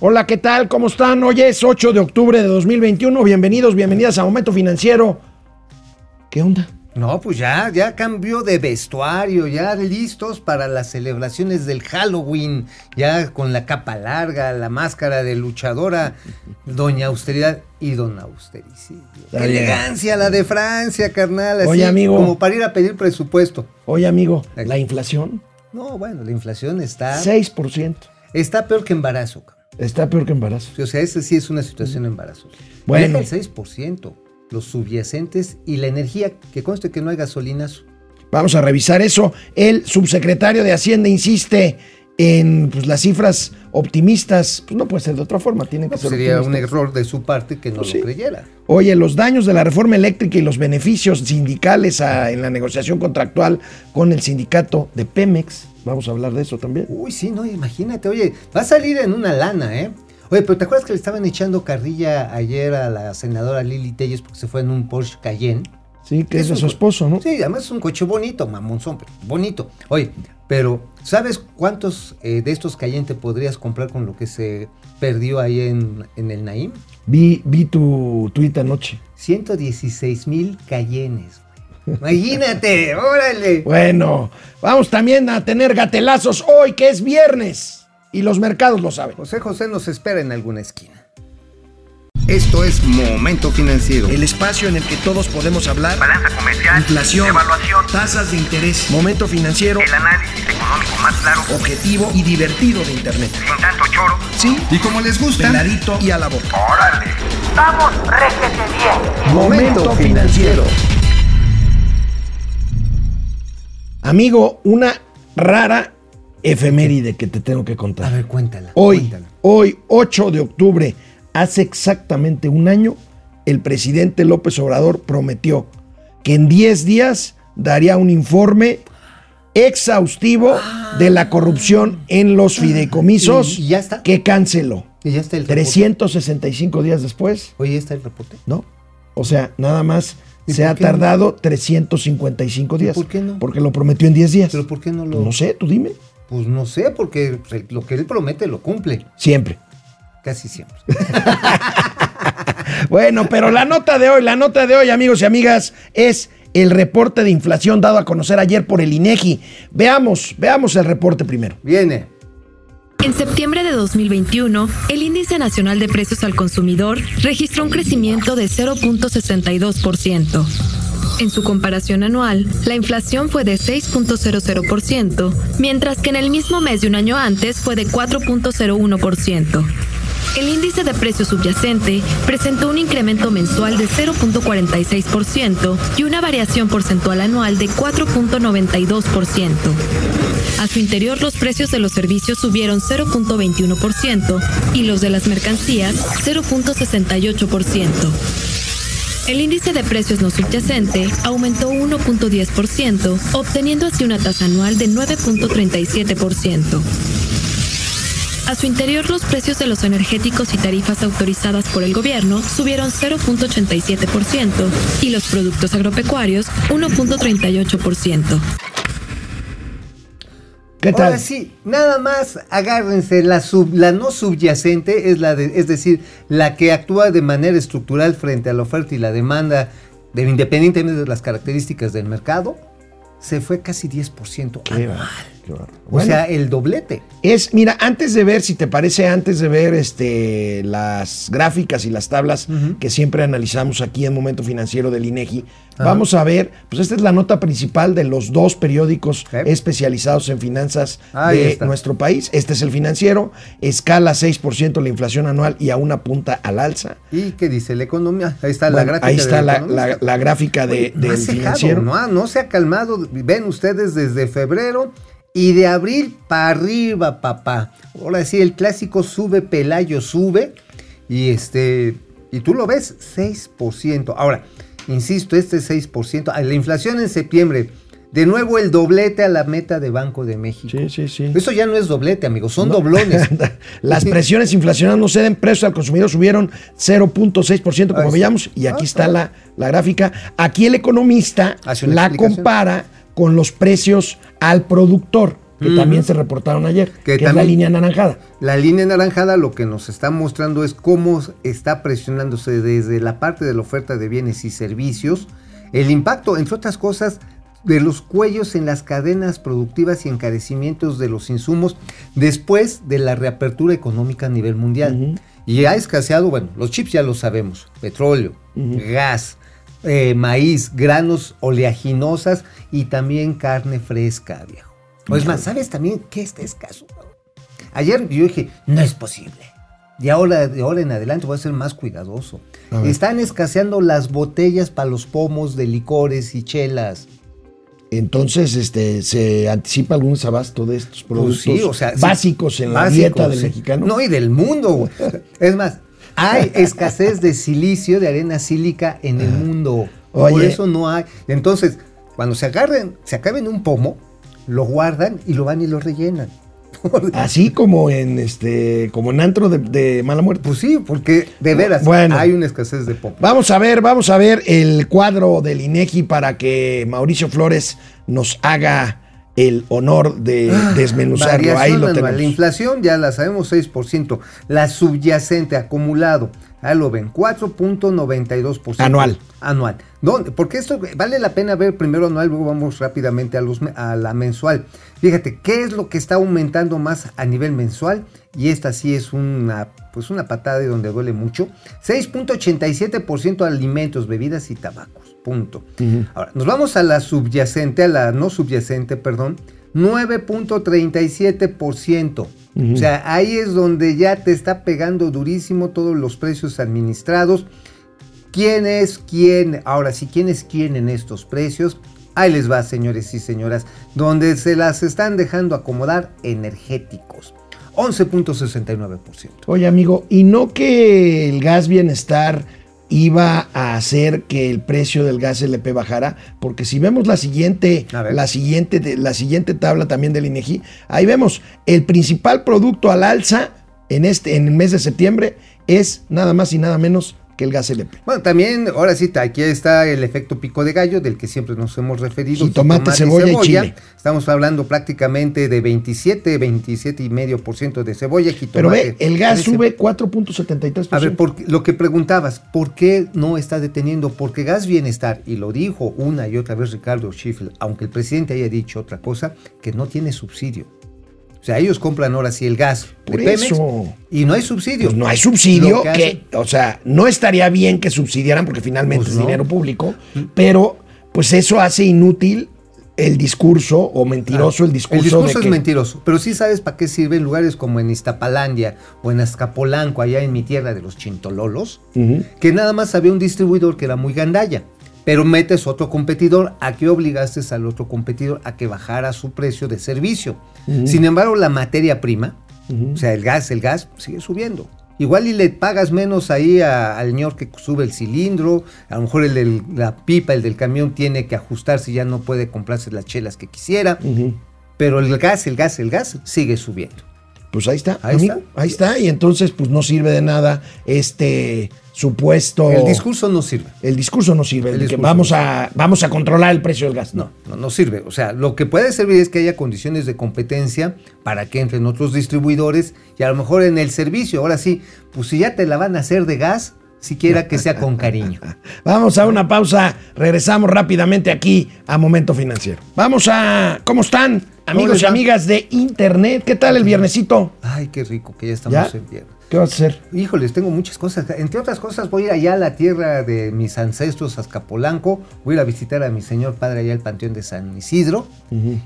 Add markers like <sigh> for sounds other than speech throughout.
Hola, ¿qué tal? ¿Cómo están? Hoy es 8 de octubre de 2021. Bienvenidos, bienvenidas a Momento Financiero. ¿Qué onda? No, pues ya, ya cambió de vestuario, ya listos para las celebraciones del Halloween, ya con la capa larga, la máscara de luchadora, Doña Austeridad y Don Austericidio. Bien. Elegancia la de Francia, carnal, así Oye, amigo. como para ir a pedir presupuesto. Oye, amigo, la inflación, No, bueno, la inflación está, 6%. está peor que embarazo. cabrón. Está peor que embarazo. O sea, esa sí es una situación embarazosa. Bueno. Deja el 6%, los subyacentes y la energía, que conste que no hay gasolinas. Vamos a revisar eso. El subsecretario de Hacienda insiste en pues, las cifras optimistas. Pues no puede ser de otra forma, tienen que No, ser sería un error de su parte que no Pues sí. lo creyera. Oye, los daños de la reforma eléctrica y los beneficios sindicales a- en la negociación contractual con el sindicato de Pemex. Vamos a hablar de eso también. Uy, sí, no, imagínate, oye, va a salir en una lana, ¿eh? Oye, pero ¿te acuerdas que le estaban echando carrilla ayer a la senadora Lili Telles porque se fue en un Porsche Cayenne? Sí, que es de su esposo, ¿no? Sí, además es un coche bonito, mamonzón, pero bonito. Oye, pero ¿sabes cuántos eh, de estos Cayenne te podrías comprar con lo que se perdió ahí en, en el Naim? Vi, vi tu tuit anoche. 116 mil Cayennes. Imagínate, órale. Bueno, vamos también a tener gatelazos hoy, que es viernes. Y los mercados lo saben. José José nos espera en alguna esquina. Esto es Momento Financiero. El espacio en el que todos podemos hablar. balanza comercial, Inflación, evaluación, tasas de interés, momento financiero, el análisis económico más claro, objetivo y divertido de Internet. sin tanto choro. Sí, Y como les gusta, peladito y a la boca. ¡Órale! ¡Vamos, réjete bien! Momento financiero. Amigo, una rara efeméride que te tengo que A contar. ver, cuéntala. Hoy, cuéntala. hoy, 8 de octubre, hace exactamente un año, el presidente López Obrador prometió que en 10 días daría un informe exhaustivo de la corrupción en los fideicomisos ¿Y- y ya está? que canceló. ¿Y ya está el reporte? 365 días después, Oye, ¿ya está el reporte? ¿no? O sea, nada más ¿Y se ha qué no? tardado 355 días. por qué no? Porque lo prometió en 10 días. ¿Pero por qué no lo...? No sé, tú dime. Pues no sé, porque lo que él promete lo cumple. Siempre. Casi siempre. <laughs> Bueno, pero la nota de hoy, la nota de hoy, amigos y amigas, es el reporte de inflación dado a conocer ayer por el INEGI. Veamos, veamos el reporte primero. Viene. En septiembre de 2021, el Índice Nacional de Precios al Consumidor registró un crecimiento de 0.62%. En su comparación anual, la inflación fue de 6.00%, mientras que en el mismo mes de un año antes fue de 4.01%. El índice de precio subyacente presentó un incremento mensual de 0.46% y una variación porcentual anual de 4.92%. A su interior, los precios de los servicios subieron 0.21% y los de las mercancías 0.68%. El índice de precios no subyacente aumentó 1.10%, obteniendo así una tasa anual de 9.37%. A su interior, los precios de los energéticos y tarifas autorizadas por el gobierno subieron 0.87% y los productos agropecuarios 1.38%. ¿Qué tal? Ahora sí, nada más agárrense, la, sub- la no subyacente es, la de, es decir, la que actúa de manera estructural frente a la oferta y la demanda, de, independientemente de las características del mercado, se fue casi 10% Qué anual. O sea, el doblete. es, mira, antes de ver, si te parece, antes de ver este, las gráficas y las tablas que siempre analizamos aquí en Momento Financiero del INEGI, vamos a ver, pues esta es la nota principal de los dos periódicos especializados en finanzas Ahí de está. nuestro país. Este es el financiero, escala 6% la inflación anual y aún apunta al alza. ¿Y qué dice la economía? Ahí está la gráfica. ahí está la, la- la gráfica de, Oye, del financiero. no, ha- no se ha calmado. Ven ustedes desde febrero y de abril para arriba, papá. Ahora sí, el clásico sube, Pelayo sube. Y este. Y tú lo ves, 6%. Ahora, insisto, este 6%. ah, La inflación en septiembre. De nuevo el doblete a la meta de Banco de México. Sí, sí, sí. Eso ya no es doblete, amigos, son doblones. <laughs> Las presiones inflacionarias no ceden, precios al consumidor subieron 0.6%, como veíamos, y aquí Ah, está ah. la, la gráfica. Aquí el economista la compara con los precios al productor. que también se reportaron ayer, que, es la línea anaranjada. La línea anaranjada lo que nos está mostrando es cómo está presionándose desde la parte de la oferta de bienes y servicios el impacto, entre otras cosas, de los cuellos en las cadenas productivas y encarecimientos de los insumos después de la reapertura económica a nivel mundial. Y ha escaseado, bueno, los chips ya lo sabemos, petróleo, gas, eh, maíz, granos oleaginosas y también carne fresca, viejo. O es más, ¿sabes también qué está escaso? Ayer yo dije, no es posible. Y ahora, de ahora en adelante voy a ser más cuidadoso. Están escaseando las botellas para los pomos de licores y chelas. Entonces, este, se anticipa algún desabasto de estos productos Pues sí, o sea, sí, básicos en la dieta del sí. mexicano. No, y del mundo. güey. <laughs> Es más, hay escasez de silicio, de arena sílica en el mundo. Por Oye. eso no hay. Entonces, cuando se agarren, se acaben un pomo, lo guardan y lo van y lo rellenan. <laughs> Así como en este, como en antro de, de mala muerte. Pues sí, porque de veras Bueno. hay una escasez de pomo. Vamos a ver, vamos a ver el cuadro del INEGI para que Mauricio Flores nos haga el honor de desmenuzarlo. Ahí Ah, lo anual. La tenemos. inflación ya la sabemos 6%. La subyacente acumulado, ahí lo ven, 4.92%. Anual. Anual. ¿Dónde? Porque esto vale la pena ver primero anual, luego vamos rápidamente a, los, a la mensual. Fíjate, ¿qué es lo que está aumentando más a nivel mensual? Y esta sí es una, pues una patada de donde duele mucho. 6.87% alimentos, bebidas y tabacos. Punto. Ahora, nos vamos a la subyacente, a la no subyacente, perdón. 9.37%. O sea, ahí es donde ya te está pegando durísimo todos los precios administrados. ¿Quién es quién? Ahora sí, ¿quién es quién en estos precios? Ahí les va, señores y señoras, donde se las están dejando acomodar energéticos. 11.69%. Oye, amigo, ¿y no que el gas bienestar iba a hacer que el precio del gas LP bajara? Porque si vemos la siguiente, la siguiente, la siguiente tabla también del INEGI, ahí vemos el principal producto al alza en este, en el mes de septiembre es nada más y nada menos que el gas LP. Bueno, también, ahora sí, aquí está el efecto pico de gallo del que siempre nos hemos referido. Jitomate, cebolla y chile. Estamos hablando prácticamente de 27, 27 y medio por ciento de cebolla, jitomate. Pero ve, el gas 13. sube 4.73%. A ver, por- lo que preguntabas, ¿por qué no está deteniendo? Porque Gas Bienestar, y lo dijo una y otra vez Ricardo Schiffel, aunque el presidente haya dicho otra cosa, que no tiene subsidio. O sea, ellos compran ahora sí el gas de Por Pemex eso. y no hay subsidio. Pues no hay subsidio, que, o sea, no estaría bien que subsidiaran porque finalmente Pues es no. dinero público, pero pues eso hace inútil el discurso o mentiroso el discurso. El discurso de es que- mentiroso, pero sí sabes para qué sirve en lugares como en Iztapalandia o en Azcapolanco, allá en mi tierra de los chintololos, que nada más había un distribuidor que era muy gandalla. Pero metes otro competidor, ¿a qué obligaste al otro competidor a que bajara su precio de servicio? Sin embargo, la materia prima, o sea, el gas, el gas, sigue subiendo. Igual y le pagas menos ahí a- al señor que sube el cilindro, a lo mejor el del- la pipa, el del camión tiene que ajustarse y ya no puede comprarse las chelas que quisiera. Pero el gas, el gas, el gas sigue subiendo. Pues ahí está, Ahí amigo, está. ahí está, y entonces pues no sirve de nada este supuesto... El discurso no sirve. El discurso no sirve, El de que discurso vamos no a, vamos a controlar el precio del gas, no. No, no, sirve. O sea, lo que puede servir es que haya condiciones de competencia para que entren otros distribuidores y a lo mejor en el servicio, ahora sí, pues si ya te la van a hacer de gas, siquiera que sea con cariño. <laughs> Vamos a una pausa, regresamos rápidamente aquí a Momento Financiero. Vamos a... ¿Cómo están, amigos y amigas de Internet? ¿Qué tal el viernesito? Ay, qué rico que ya estamos ¿Ya? en viernes. ¿Qué vas a hacer? Híjoles, tengo muchas cosas. Entre otras cosas, voy a ir allá a la tierra de mis ancestros, Azcapolanco. Voy a ir a visitar a mi señor padre allá al Panteón de San Isidro.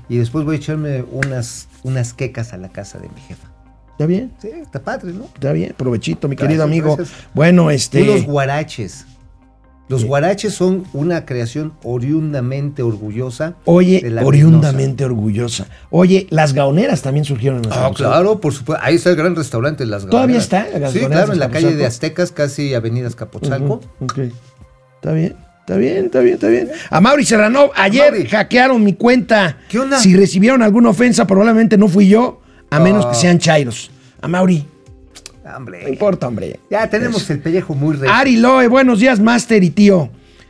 Y después voy a echarme unas, unas quecas a la casa de mi jefa. ¿Está bien? Sí, está padre, ¿no? Está bien, provechito, mi Gracias, querido amigo. gracias. Bueno, este... Unos guaraches. Los guaraches son una creación oriundamente orgullosa. Oye, de la oriundamente orgullosa. Oye, las gaoneras también surgieron en Ah, claro, por supuesto. Ahí está el gran restaurante Las ¿Todavía Gaoneras. está, Las Sí, Gaoneras claro, en la calle de? Aztecas, casi Avenida Azcapotzalco. Ujú, ok. Está bien, está bien, está bien, está bien. A Mauri Serrano, ayer Mauri. hackearon mi cuenta. ¿Qué onda? Si recibieron alguna ofensa, probablemente no fui yo, a menos Ah. que sean chairos. A Mauri, no Hombre. importa, hombre. Ya tenemos el pellejo muy rey. Ari Loe, buenos días, Master y tío.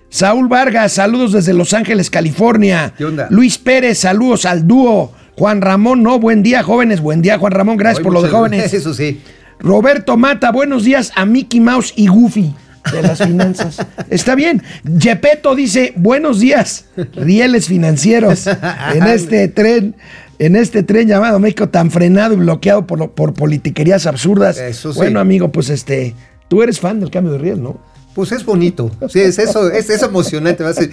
Saúl Vargas, saludos desde Los Ángeles, California. ¿Qué onda? Luis Pérez, saludos al dúo. Juan Ramón, no, buen día, jóvenes. Buen día, Juan Ramón. Gracias Hoy por lo de jóvenes. Eso sí. Roberto Mata, buenos días a Mickey Mouse y Goofy de las finanzas. Está bien. Gepetto dice, buenos días, rieles financieros <laughs> en este tren. En este tren llamado México tan frenado y bloqueado por, por politiquerías absurdas. Eso sí. Bueno, amigo, pues este, tú eres fan del cambio de riel, ¿no? Pues es bonito. Sí, es eso, es, es emocionante. Va a ser,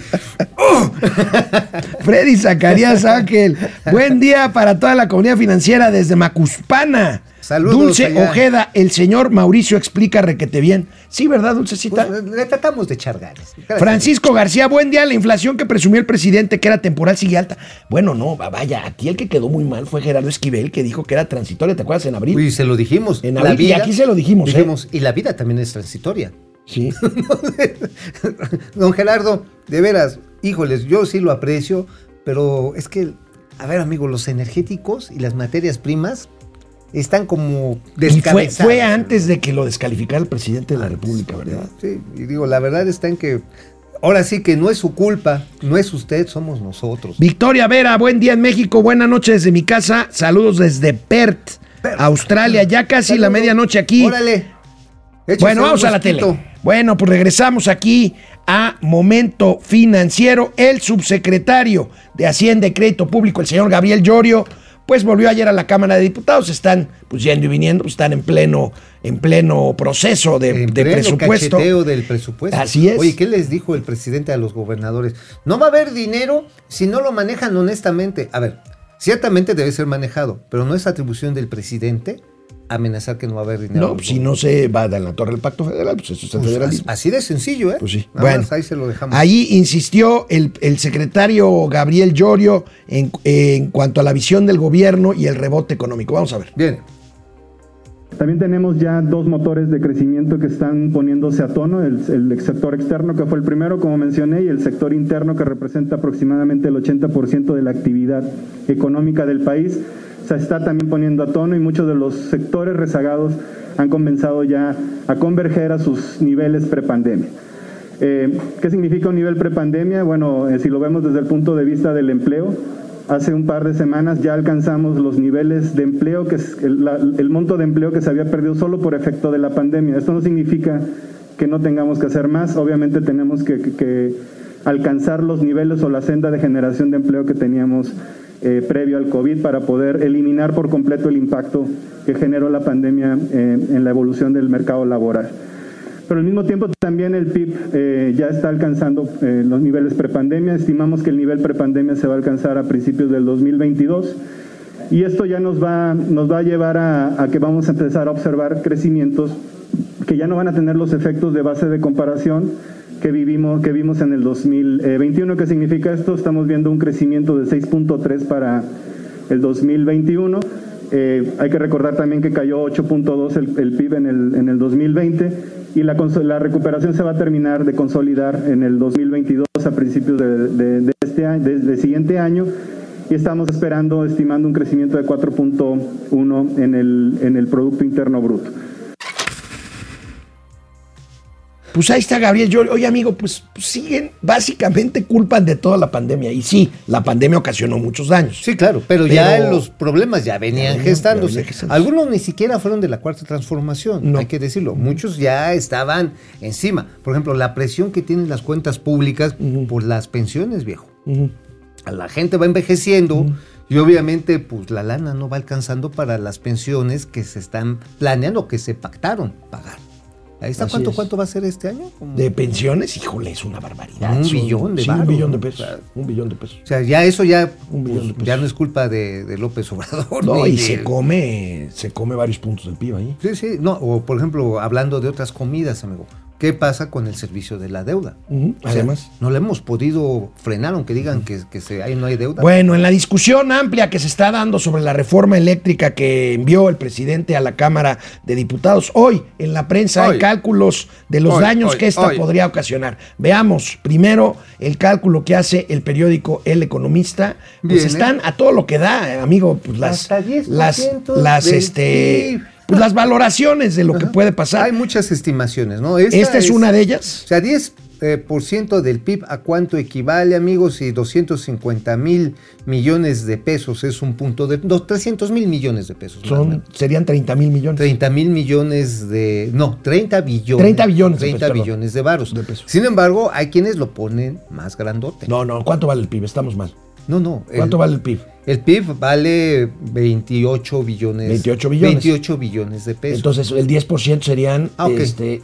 Freddy Zacarías Ángel. Buen día para toda la comunidad financiera desde Macuspana. Saludos Dulce allá. Ojeda, el señor Mauricio explica requete bien. Sí, ¿verdad, Dulcecita? pues, le tratamos de echar ganas. Francisco García, buen día. La inflación que presumió el presidente que era temporal sigue alta. Bueno, no, va- vaya, aquí el que quedó muy mal fue Gerardo Esquivel, que dijo que era transitoria, ¿te acuerdas? En abril. Y se lo dijimos. En abril, y aquí se lo dijimos, ¿eh? Dijimos, y la vida también es transitoria. Sí. <laughs> Don Gerardo, de veras, híjoles, yo sí lo aprecio, pero es que, a ver, amigo, los energéticos y las materias primas están como Y fue, descabezadas. fue antes de que lo descalificara el presidente de la República, ¿verdad? Sí, y digo, la verdad está en que ahora sí que no es su culpa, no es usted, somos nosotros. Victoria Vera, buen día en México, buena noche desde mi casa, saludos desde Perth, Australia, ya casi la medianoche aquí. Órale. Échese Bueno, vamos a la tele. Bueno, pues regresamos aquí a Momento Financiero. El subsecretario de Hacienda y Crédito Público, el señor Gabriel Llorio, pues volvió ayer a la Cámara de Diputados. Están pues yendo y viniendo, pues, están en pleno, en pleno proceso de, En de pleno presupuesto. cacheteo del presupuesto. Así es. Oye, ¿qué les dijo el presidente a los gobernadores? No va a haber dinero si no lo manejan honestamente. A ver, ciertamente debe ser manejado, pero no es atribución del presidente amenazar que no va a haber dinero. No, pues, si no se va a dar en la torre del Pacto Federal, pues eso es el Pues, federalismo. así de sencillo, ¿eh? Pues sí. Nada bueno, más ahí se lo dejamos. Ahí insistió el, el secretario Gabriel Llorio en, en cuanto a la visión del gobierno y el rebote económico. Vamos a ver. Bien. También tenemos ya dos motores de crecimiento que están poniéndose a tono, el, el sector externo que fue el primero, como mencioné, y el sector interno que representa aproximadamente el 80% de la actividad económica del país. Está también poniendo a tono y muchos de los sectores rezagados han comenzado ya a converger a sus niveles prepandemia. Eh, ¿Qué significa un nivel prepandemia? Bueno, eh, si lo vemos desde el punto de vista del empleo, hace un par de semanas ya alcanzamos los niveles de empleo, que es el, monto de empleo que se había perdido solo por efecto de la pandemia. Esto no significa que no tengamos que hacer más, obviamente tenemos que alcanzar los niveles o la senda de generación de empleo que teníamos eh, previo al COVID para poder eliminar por completo el impacto que generó la pandemia eh, en la evolución del mercado laboral. Pero al mismo tiempo también el PIB eh, ya está alcanzando eh, los niveles prepandemia. Estimamos que el nivel prepandemia se va a alcanzar a principios del 2022. Y esto ya nos va, nos va a llevar a, a que vamos a empezar a observar crecimientos que ya no van a tener los efectos de base de comparación que vivimos, que vimos en el 2021. ¿Qué significa esto? Estamos viendo un crecimiento de 6.3 para el 2021. Eh, hay que recordar también que cayó 8.2 el, el PIB en el, en el 2020 y la, la recuperación se va a terminar de consolidar en el 2022 a principios de, de- de este año, de- siguiente año y estamos esperando, estimando un crecimiento de 4.1 en el, en el Producto Interno Bruto. Pues ahí está Gabriel Llorio. Oye, amigo, pues, pues siguen, básicamente culpan de toda la pandemia. Y sí, la pandemia ocasionó muchos daños. Sí, claro, pero, ya los problemas ya venían gestándose. ya venían gestándose. Algunos ni siquiera fueron de la cuarta transformación, No. hay que decirlo. Muchos ya estaban encima. Por ejemplo, la presión que tienen las cuentas públicas por las pensiones, viejo. La gente va envejeciendo y obviamente pues la lana no va alcanzando para las pensiones que se están planeando, que se pactaron pagar. Ahí está, Así ¿cuánto, es. ¿cuánto va a ser este año? De pensiones, híjole, es una barbaridad. Un billón de sí, un billón de pesos. O sea, un billón de pesos. O sea, ya eso ya, Un billón pues, de pesos. ya no es culpa de, de López Obrador. <laughs> No, y de- se come, se come varios puntos del PIB ahí. Sí, sí, no, o por ejemplo, hablando de otras comidas, amigo, ¿qué pasa con el servicio de la deuda? Sea, además. no le hemos podido frenar, aunque digan que, que se, ahí no hay deuda. Bueno, en la discusión amplia que se está dando sobre la reforma eléctrica que envió el presidente a la Cámara de Diputados, hoy en la prensa hay cálculos de los Hoy, daños hoy, que esta podría ocasionar. Veamos primero el cálculo que hace el periódico El Economista. Pues Bien, ¿eh? están a todo lo que da, amigo, pues las Hasta 10% las las este PIB. Pues las valoraciones de lo que puede pasar. Hay muchas estimaciones, ¿no? Esta, Esta es una de ellas. O sea, 10, eh, por ciento del PIB, ¿a cuánto equivale, amigos? Y 250 mil millones de pesos es un punto de... No, 300 mil millones de pesos. Son, serían 30 mil millones. 30 mil millones de... No, 30 billones. 30 billones de 30 pesos, perdón. billones de varos. De. Sin embargo, hay quienes lo ponen más grandote. No, no, ¿cuánto vale el PIB? Estamos mal. No. no, ¿Cuánto el, vale el PIB? El PIB vale 28 billones. 28 billones. 28 billones de pesos. Entonces, el 10% serían Ah, ok. este,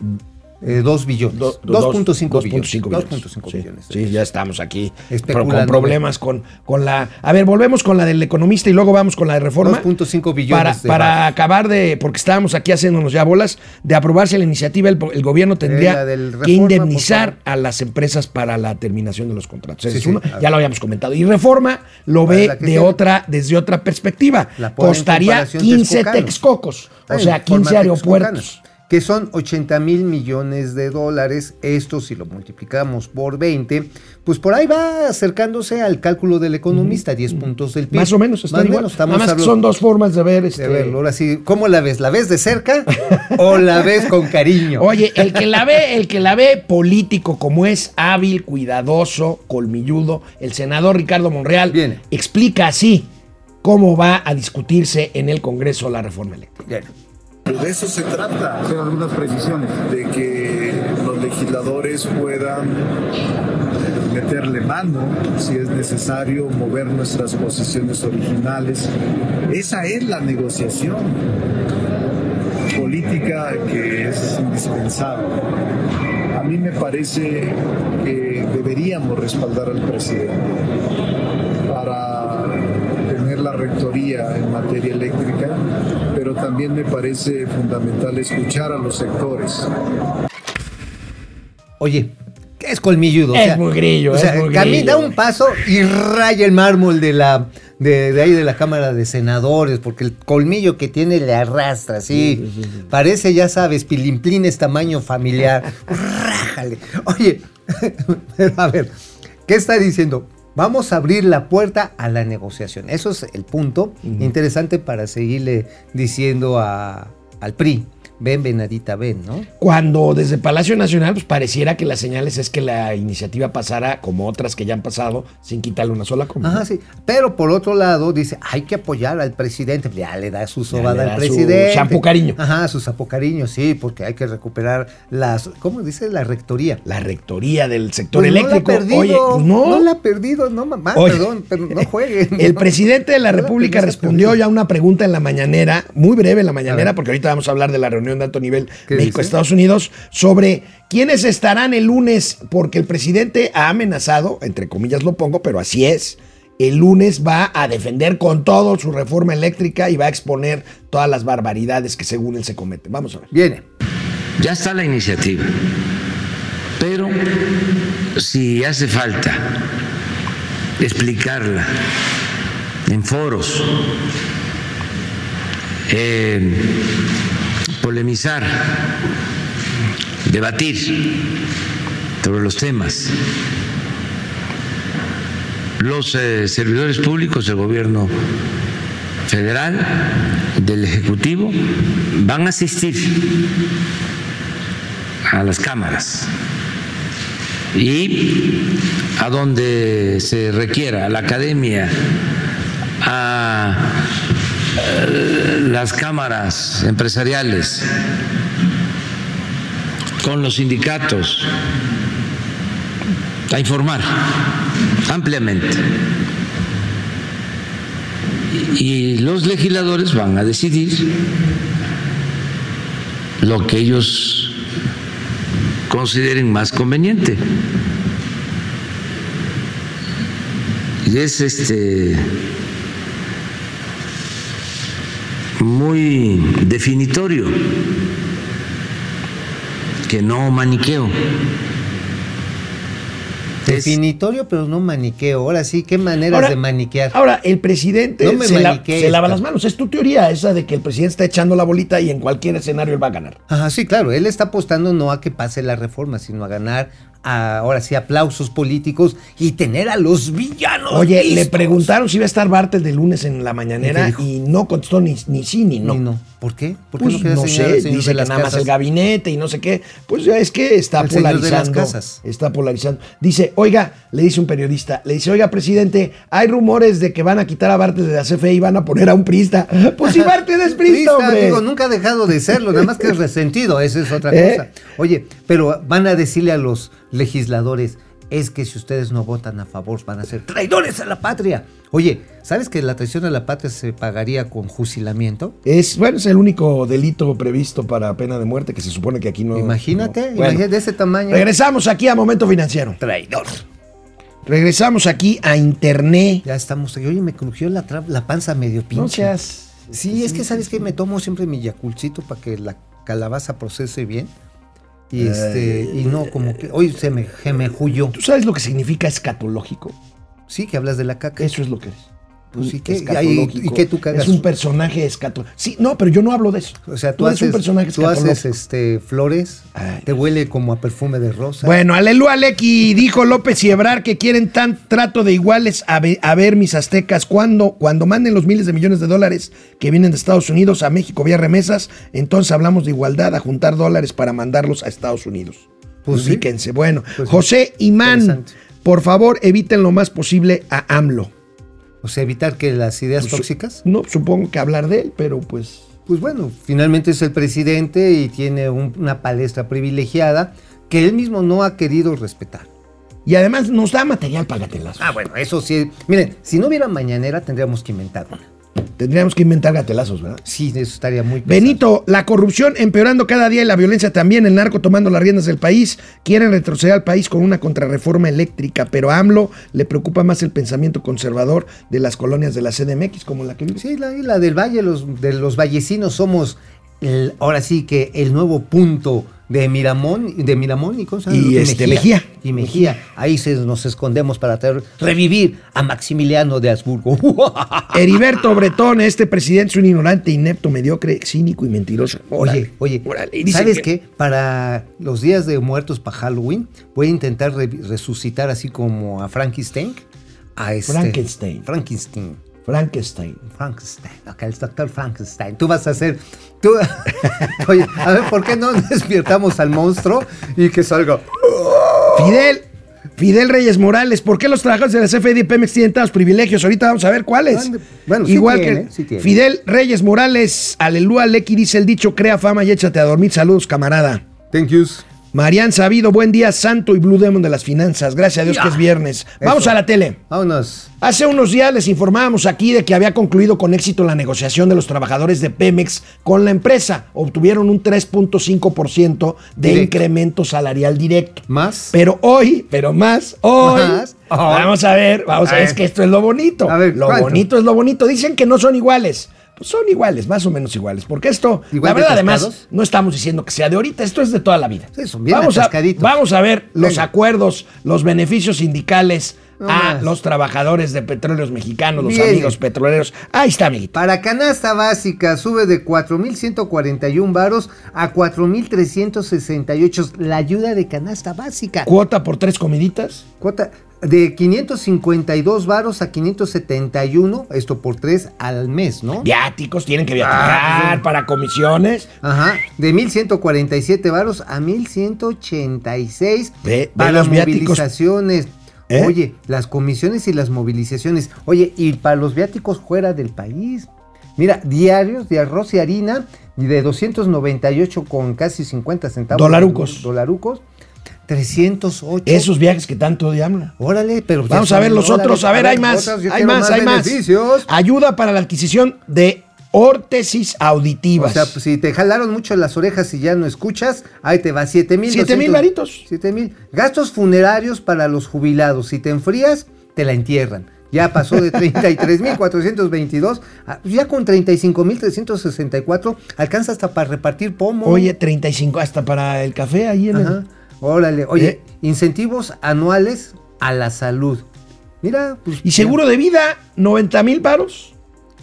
Eh, 2 billones. do- 2.5 2.5 billones. billones. 2.5 Sí, billones. Sí, ya estamos aquí con problemas con, con la... A ver, volvemos con la del economista y luego vamos con la de reforma. 2.5 billones Para, de para acabar de... Porque estábamos aquí haciéndonos ya bolas. De aprobarse la iniciativa, el, el gobierno tendría la del que indemnizar a las empresas para la terminación de los contratos. Ese Sí, es uno, ya lo habíamos comentado. Y reforma lo ¿Cuál es ve de otra, desde otra perspectiva. Costaría comparación 15 Texcocano. texcocos. O en sea, forma 15 aeropuertos. texcocana, Que son 80 mil millones de dólares. Esto, si lo multiplicamos por 20, pues por ahí va acercándose al cálculo del economista, 10 puntos del PIB. Más o menos, están Más o igual. menos, estamos Nada más que hablando- son dos formas de ver este, de verlo. Ahora sí, ¿cómo la ves? ¿La ves de cerca <laughs> o la ves con cariño? Oye, el que la ve, el que la ve político como es hábil, cuidadoso, colmilludo, el senador Ricardo Monreal explica así cómo va a discutirse en el Congreso la reforma eléctrica. Bien. Pero de eso se trata. Hacer algunas precisiones. De que los legisladores puedan meterle mano si es necesario, mover nuestras posiciones originales. Esa es la negociación política que es indispensable. A mí me parece que deberíamos respaldar al presidente para tener la rectoría en materia eléctrica, pero también me parece fundamental escuchar a los sectores. Oye, ¿qué es colmilludo? Es muy grillo, o sea, es muy camina grillo. un paso y raya el mármol de la de, de ahí de la Cámara de Senadores, porque el colmillo que tiene le arrastra, así. Parece, ya sabes, pilimplines tamaño familiar. <laughs> Rájale. Oye, pero <laughs> a ver, ¿qué está diciendo? Vamos a abrir la puerta a la negociación. Eso es el punto interesante para seguirle diciendo a- al PRI. Ven, venadita, ven, ¿no? Cuando desde Palacio Nacional, pues pareciera que las señales es que la iniciativa pasara como otras que ya han pasado, sin quitarle una sola coma. Ajá, sí. Pero por otro lado, dice, hay que apoyar al presidente. Ya le da su sobada al su presidente. cariño. Ajá, su sapo cariño, sí, porque hay que recuperar las, ¿cómo dice? La rectoría. La rectoría del sector Pues eléctrico. No la ha perdido, Oye, pues no. no la ha perdido, no mamá, Oye, perdón, pero no <laughs> juegue. El presidente de la No República respondió ya una pregunta en la mañanera, muy breve en la mañanera, porque ahorita vamos a hablar de la reunión de alto nivel ¿Qué México-Estados Unidos, sobre quiénes estarán el lunes, porque el presidente ha amenazado, entre comillas lo pongo, pero así es. El lunes va a defender con todo su reforma eléctrica y va a exponer todas las barbaridades que según él se cometen. Vamos a ver. Viene. Ya está la iniciativa, pero si hace falta explicarla en foros, eh, polemizar, debatir sobre los temas, los eh, servidores públicos del gobierno federal, del Ejecutivo, van a asistir a las cámaras y a donde se requiera, a la academia, a las cámaras empresariales, con los sindicatos, a informar ampliamente. Y los legisladores van a decidir lo que ellos consideren más conveniente. Y es este muy definitorio que no maniqueo. Definitorio, pero no maniqueo. Ahora sí, qué maneras Ahora- de maniquear. Ahora, el presidente No me se, la- se lava las manos. Es tu teoría esa de que el presidente está echando la bolita y en cualquier escenario él va a ganar. Ajá, sí, claro, él está apostando no a que pase la reforma, sino a ganar a- ahora sí, aplausos políticos y tener a los villanos. Oye, le preguntaron si iba a estar Bartel de lunes en la mañanera ¿Y qué no contestó ni, ni sí ni no. Y no. ¿Por qué? ¿Por Pues, quería no señalar sé, dice que nada más el gabinete y no sé qué. Pues ya es que está El polarizando. Está polarizando. Dice, oiga, le dice un periodista, le dice, oiga, presidente, hay rumores de que van a quitar a Bartel de la CFE y van a poner a un prista. <laughs> Pues si Bartel es prista, Prista, hombre. digo, nunca ha dejado de serlo, nada más que es <laughs> resentido, esa es otra ¿Eh? cosa. Oye, pero van a decirle a los legisladores, es que si ustedes no votan a favor van a ser traidores a la patria. Oye, ¿sabes que la traición a la patria se pagaría con fusilamiento? Es, bueno, es el único delito previsto para pena de muerte que se supone que aquí no. Imagínate, no. Bueno, imagínate de ese tamaño. regresamos aquí a Momento Financiero. Traidor. Regresamos aquí a Internet. Ya estamos. Oye, me crujió la, panza medio pinche. No seas. Sí, es que sabes que me tomo siempre mi yaculcito para que la calabaza procese bien. Y este, y no, como que hoy se me, me huyó. ¿Tú sabes lo que significa escatológico? Sí, que hablas de la caca. Eso es lo que eres. Pues, ¿y qué? Escatológico. ¿Y- y qué tú cagas? Es un personaje escatológico. Sí, no, pero yo no hablo de eso. O sea, tú, eres haces, un personaje tú haces este, flores, Ay, te huele como a perfume de rosa. Bueno, aleluya, Lequi. Dijo López y Ebrar que quieren tan trato de iguales a, a ver mis aztecas. Cuando, cuando manden los miles de millones de dólares que vienen de Estados Unidos a México vía remesas, entonces hablamos de igualdad, a juntar dólares para mandarlos a Estados Unidos. Pues sí. Ubíquense. Bueno, Pues. José Imán, por favor, eviten lo más posible a AMLO. O sea, evitar que las ideas Pues, tóxicas. No, supongo que hablar de él, pero pues. Pues bueno, finalmente es el presidente y tiene un- una palestra privilegiada que él mismo no ha querido respetar. Y además nos da material para. Ah, bueno, eso sí. Miren, si no hubiera mañanera, tendríamos que inventar una. Tendríamos que inventar gatelazos, ¿verdad? Sí, eso estaría muy pesado. Benito, la corrupción empeorando cada día y la violencia también, el narco tomando las riendas del país, quieren retroceder al país con una contrarreforma eléctrica, pero a AMLO le preocupa más el pensamiento conservador de las colonias de la CDMX, como la que vive. Sí, la isla del Valle, los, de los vallecinos somos el- ahora sí que el nuevo punto de Miramón, de Miramón y, ¿cómo se llama? Y, este, Mejía. Y Mejía. Ahí se, nos escondemos para traer- revivir a Maximiliano de Habsburgo. <laughs> Heriberto Bretón, este presidente es un ignorante, inepto, mediocre, cínico y mentiroso. Oye, oye, ¿sabes que- qué? Para los días de muertos para Halloween, voy a intentar re- resucitar así como a Frankenstein. A este, Frankenstein. Frankenstein. Frankenstein. Frankenstein, acá el doctor Frankenstein. Tú vas a hacer. Tú, <laughs> oye, a ver, ¿por qué no <laughs> despiertamos al monstruo y que salga? Fidel, Fidel Reyes Morales, ¿por qué los trabajadores de la CFE y Pemex tienen tantos privilegios? Ahorita vamos a ver cuáles. Bueno, sí Igual tiene, que sí. Fidel Reyes Morales, aleluya, Lecky dice el dicho, crea fama y échate a dormir. Saludos, camarada. Thank yous. Marian Sabido, buen día, santo y Blue Demon de las finanzas. Gracias a Dios que es viernes. Vamos Eso. a la tele. Vámonos. Hace unos días les informábamos aquí de que había concluido con éxito la negociación de los trabajadores de Pemex con la empresa. Obtuvieron un 3.5% de Directo. incremento salarial directo. ¿Más? Pero hoy, pero más, hoy. Más. Vamos a ver, vamos a, A ver. ver. Es que esto es lo bonito. A ver, lo ¿cuánto? bonito es lo bonito. Dicen que no son iguales. Pues son iguales, más o menos iguales. Porque esto, ¿Igual la verdad, además, no estamos diciendo que sea de ahorita, esto es de toda la vida. Sí, son bien vamos, a, vamos a ver los acuerdos, los beneficios sindicales No a más. los trabajadores de petróleos mexicanos, los amigos petroleros. Ahí está, amiguito. Para canasta básica sube de 4.141 varos a 4.368. La ayuda de canasta básica. Cuota por tres comiditas. Cuota de 552 varos a 571, esto por tres al mes, ¿no? Viáticos, tienen que Ah, viajar pues, para comisiones. Ajá, de 1147 varos a 1186 Ve- ve para los viáticos. movilizaciones. ¿Eh? Oye, las comisiones y las movilizaciones. Oye, y para los viáticos fuera del país. Mira, diarios de arroz y harina y de 298 con casi 50 centavos. Dolarucos. Dolarucos. 308. Esos viajes que tanto habla. Órale, pero Vamos a ver los otros. A ver, hay más. otras, Hay más, hay más. beneficios. Ayuda para la adquisición de órtesis O auditivas. sea, pues, si te jalaron mucho las orejas y ya no escuchas, ahí te va 7 mil. Siete mil varitos. 7 mil. Gastos funerarios para los jubilados. Si te enfrías, te la entierran. Ya pasó de 33.422, a- ya con 35.364, alcanza hasta para repartir pomo. Oye, 35 hasta para el café ahí en el- Ajá. Órale, oye, ¿Eh? incentivos anuales a la salud. Mira, pues. Y seguro de vida, 90 mil varos.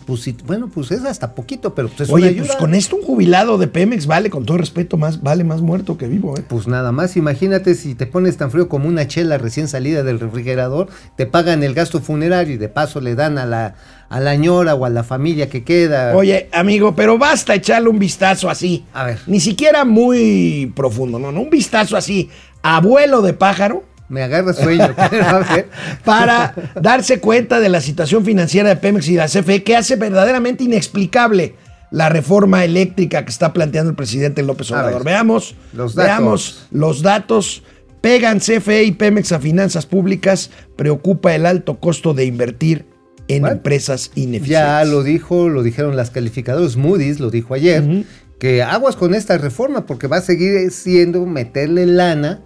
Pues bueno, pues es hasta poquito, pero pues es Oye, una pues con esto un jubilado de Pemex vale, con todo respeto, más, vale más muerto que vivo, ¿eh? Pues nada más, imagínate si te pones tan frío como una chela recién salida del refrigerador, te pagan el gasto funerario y de paso le dan a la, a la ñora o a la familia que queda. Oye, amigo, pero basta echarle un vistazo así. A ver. Ni siquiera muy profundo, no, no, un vistazo así, abuelo de pájaro, Me agarra sueño. <laughs> pero a ver. para darse cuenta de la situación financiera de Pemex y la CFE que hace verdaderamente inexplicable la reforma eléctrica que está planteando el presidente López Obrador. veamos, los datos. veamos los datos. Pegan CFE y Pemex a finanzas públicas, preocupa el alto costo de invertir en Bueno, empresas ineficientes. Ya lo dijo, lo dijeron las calificadoras, Moody's lo dijo ayer, que aguas con esta reforma porque va a seguir siendo meterle lana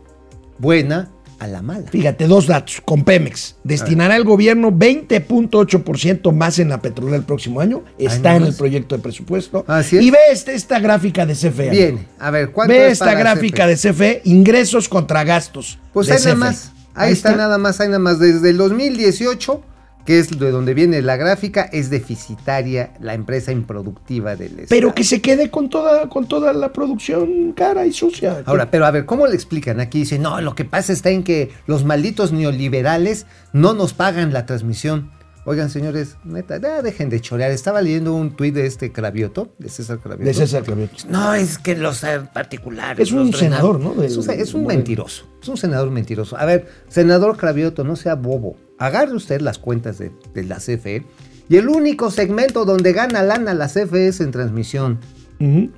buena a la mala. Fíjate, dos datos. Con Pemex, destinará el gobierno 20.8% más en la petrolera el próximo año. Está en el proyecto de presupuesto. Así es. Y ve este- esta gráfica de CFE. amigo. Bien, a ver, ¿cuánto Ve es esta para gráfica CFE? de CFE, ingresos contra gastos. Pues ahí nada CFE. más, ahí, está, nada más, ahí nada más. Desde el 2018, que es de donde viene la gráfica, es deficitaria la empresa improductiva del Estado. Pero que se quede con toda, con toda la producción cara y sucia. Ahora, pero a ver, ¿cómo le explican? Aquí dice, no, lo que pasa está en que los malditos neoliberales no nos pagan la transmisión. Oigan, señores, neta, ya dejen de chorear. Estaba leyendo un tuit de este Cravioto, de César Cravioto. de César Clavioto. No, es que los eh, particulares. Es un senador, ¿no? Es un, es mentiroso. Es un senador mentiroso. A ver, senador Cravioto, no sea bobo. Agarre usted las cuentas de, de la CFE y el único segmento donde gana lana la CFE es en transmisión.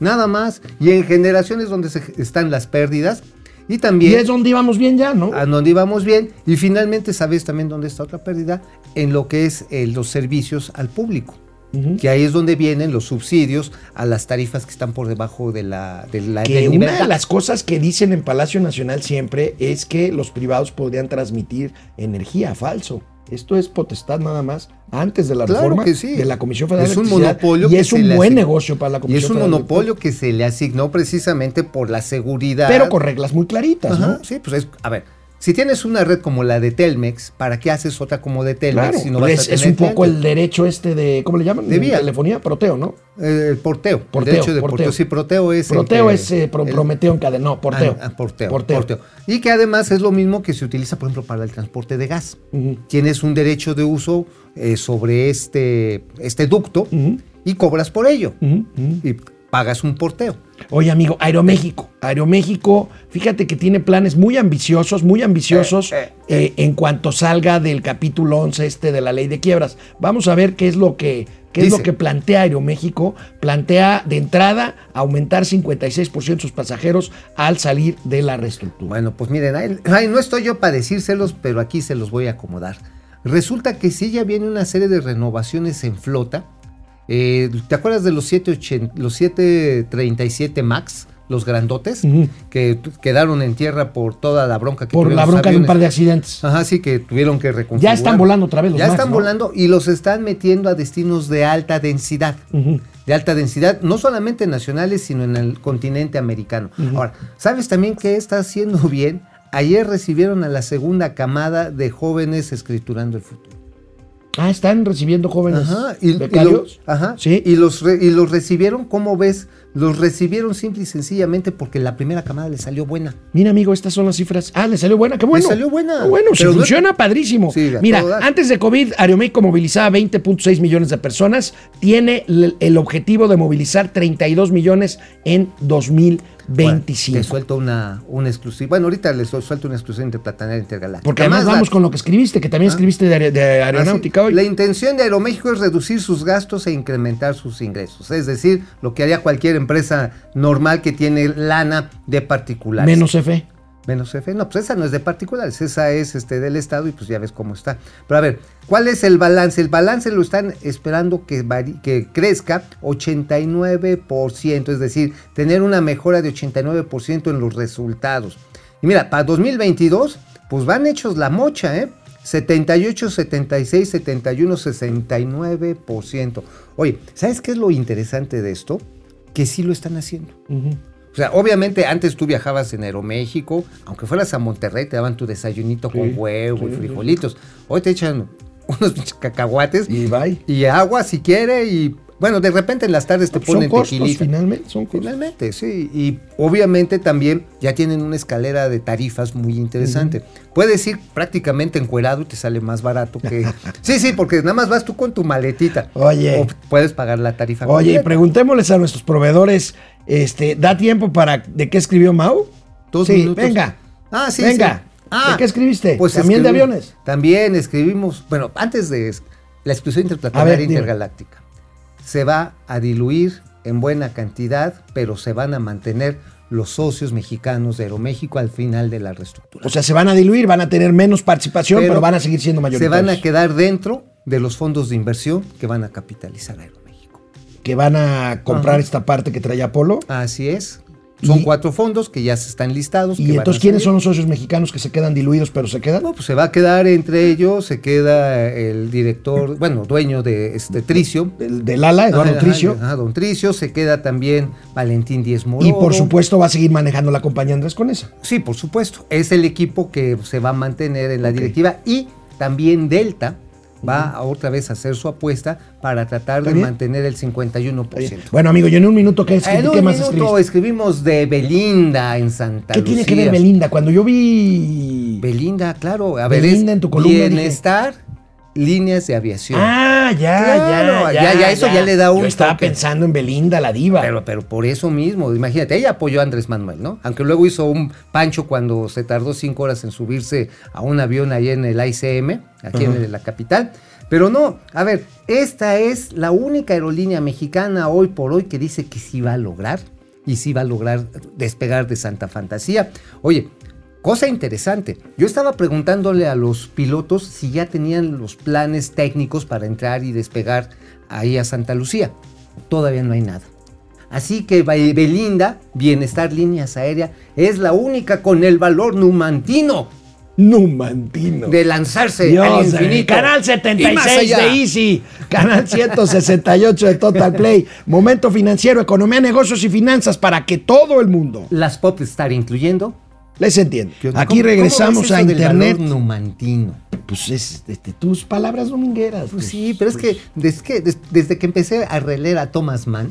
Nada más. Y en generaciones donde se- están las pérdidas. Y Y también es donde íbamos bien ya, ¿no? a donde íbamos bien. Y finalmente, ¿sabes también dónde está otra pérdida? En lo que es eh, los servicios al público. Que ahí es donde vienen los subsidios a las tarifas que están por debajo de la, de la que una de las cosas que dicen en Palacio Nacional siempre es que los privados podrían transmitir energía falso. Esto es potestad nada más antes de la Claro reforma que sí. de la Comisión Federal Es de un Electricidad, monopolio y que es un buen negocio para la Y Comisión es un Federal de monopolio que se le asignó precisamente por la seguridad. Pero con reglas muy claritas, Ajá, ¿no? Sí, pues es, a ver, si tienes una red como la de Telmex, ¿para qué haces otra como de Telmex Claro, si no pues vas a es, es tener un poco el derecho este de, ¿cómo le llaman? De vía. Telefonía, proteo, ¿no? Eh, el porteo. Porteo, el derecho de porteo. porteo. Sí, proteo es. el Proteo es eh, pro- el- Prometeo en cadena, no, porteo. Ah, ah, porteo, Porteo. porteo. Y que además es lo mismo que se utiliza, por ejemplo, para el transporte de gas. Tienes un derecho de uso eh, sobre este, este ducto y cobras por ello. Y pagas un porteo. Oye, amigo, Aeroméxico. Aeroméxico, fíjate que tiene planes muy ambiciosos, muy ambiciosos eh, en cuanto salga del capítulo 11 este de la ley de quiebras. Vamos a ver qué es lo que, qué es lo que plantea Aeroméxico. Plantea de entrada aumentar 56% sus pasajeros al salir de la reestructura. Bueno, pues miren, ay, no estoy yo para decírselos, pero aquí se los voy a acomodar. Resulta que sí ya viene una serie de renovaciones en flota. Eh, ¿Te acuerdas de los 780 los 737 MAX, los grandotes, que quedaron en tierra por toda la bronca que Por la bronca de un par de accidentes. Ajá, sí, que tuvieron que reconfigurar. Ya están volando otra vez los Ya MAX, están ¿no? volando y los están metiendo a destinos de alta densidad. De alta densidad, no solamente nacionales, sino en el continente americano. Ahora, ¿sabes también qué está haciendo <laughs> bien? Ayer recibieron a la segunda camada de jóvenes escriturando el futuro. Ah, están recibiendo jóvenes Ajá, y, y becarios. lo- ajá, Sí. y los, re- y los recibieron, ¿cómo ves? Los recibieron simple y sencillamente porque la primera camada les salió buena. Mira, amigo, estas son las cifras. Ah, le salió buena, qué bueno. salió buena. Qué bueno, Pero no- funciona, padrísimo. Sí, Mira, antes de COVID, Aeroméxico movilizaba 20.6 millones de personas. Tiene el, objetivo de movilizar 32 millones en 2025. Te suelto una, una exclusiva. Bueno, ahorita les suelto una exclusiva interplatanera intergaláctica. Porque además Más vamos con lo que escribiste, que también escribiste de, de aeronáutica Así, hoy. La intención de Aeroméxico es reducir sus gastos e incrementar sus ingresos. Es decir, lo que haría cualquier empresa normal que tiene lana de particulares. Menos F. Menos F. No, pues esa no es de particulares, esa es este del Estado y pues ya ves cómo está. Pero a ver, ¿cuál es el balance? El balance lo están esperando que, que crezca 89%, es decir, tener una mejora de 89% en los resultados. Y mira, para 2022, pues van hechos la mocha, ¿eh? 78, 76, 71, 69%. Oye, ¿sabes qué es lo interesante de esto? Que sí lo están haciendo. Ujú. O sea, obviamente antes tú viajabas en Aeroméxico, aunque fueras a Monterrey te daban tu desayunito con huevo y frijolitos. Hoy te echan <laughs> unos cacahuates Y bye. y agua si quiere y bueno, de repente en las tardes te Son ponen costos, tequilita. finalmente, son costos. Finalmente, sí. Y obviamente también ya tienen una escalera de tarifas muy interesante. Puedes ir prácticamente encuerado y te sale más barato que. <laughs> sí, sí, porque nada más vas tú con tu maletita. Oye. O puedes pagar la tarifa. Oye, y completa. preguntémosles a nuestros proveedores, este, ¿da tiempo para de qué escribió Mau? Dos sí, minutos. venga. Ah, sí, Venga. sí. Ah, ¿De qué escribiste? pues ¿También de aviones? También escribimos, bueno, antes de la exclusión interplanetaria ver, intergaláctica. Se va a diluir en buena cantidad, pero se van a mantener los socios mexicanos de Aeroméxico al final de la reestructura. O sea, se van a diluir, van a tener menos participación, pero, van a seguir siendo Se mayoritarios. van a quedar dentro de los fondos de inversión que van a capitalizar Aeroméxico. Que van a comprar Ajá. esta parte que trae Apolo. Así es. Son Y- cuatro fondos que ya se están listados. Y entonces, ¿quiénes son los socios mexicanos que se quedan diluidos, pero se quedan? No, pues se va a quedar entre ellos, se queda el director, bueno, dueño de este Tricio. El del ala, Eduardo Tricio. don Tricio, se queda también Valentín Díez Mororo. Y por supuesto va a seguir manejando la compañía Andrés Conesa. Sí, por supuesto. Es el equipo que se va a mantener en la directiva y también Delta va a otra vez a hacer su apuesta para tratar ¿Está de bien? mantener el 51%. Bueno, amigo, yo en un minuto, ¿qué, En un ¿qué más minuto escribiste? escribimos de Belinda en Santa ¿Qué Lucía. tiene que ver Belinda? Cuando yo vi... Belinda, claro. A ver, Belinda es en tu columna, dije- bienestar, líneas de aviación. Ah, ya, Claro, ya, ya, ya, eso ya le da un Yo estaba toque. pensando en Belinda, la diva. Pero, pero por eso mismo, imagínate, ella apoyó a Andrés Manuel, ¿no? Aunque luego hizo un pancho cuando se tardó cinco horas en subirse a un avión ahí en el ICM, aquí en la capital. Pero no, a ver, esta es la única aerolínea mexicana hoy por hoy que dice que sí va a lograr y sí va a lograr despegar de Santa Fantasía. Oye, cosa interesante, yo estaba preguntándole a los pilotos si ya tenían los planes técnicos para entrar y despegar ahí a Santa Lucía. Todavía no hay nada. Así que Be- Belinda, Bienestar Líneas Aérea, es la única con el valor numantino Numantino. de lanzarse Dios, al infinito. Canal Y más 76 allá. de Easy, Canal 168 de Total Play, Momento Financiero, Economía, Negocios y Finanzas para que todo el mundo Las pop estar incluyendo. Les entienda. ¿Qué onda? Aquí ¿Cómo- regresamos a Internet. numantino. Pues es este, tus palabras domingueras. Pues sí, pero es que desde, que des- desde que empecé a releer a Thomas Mann,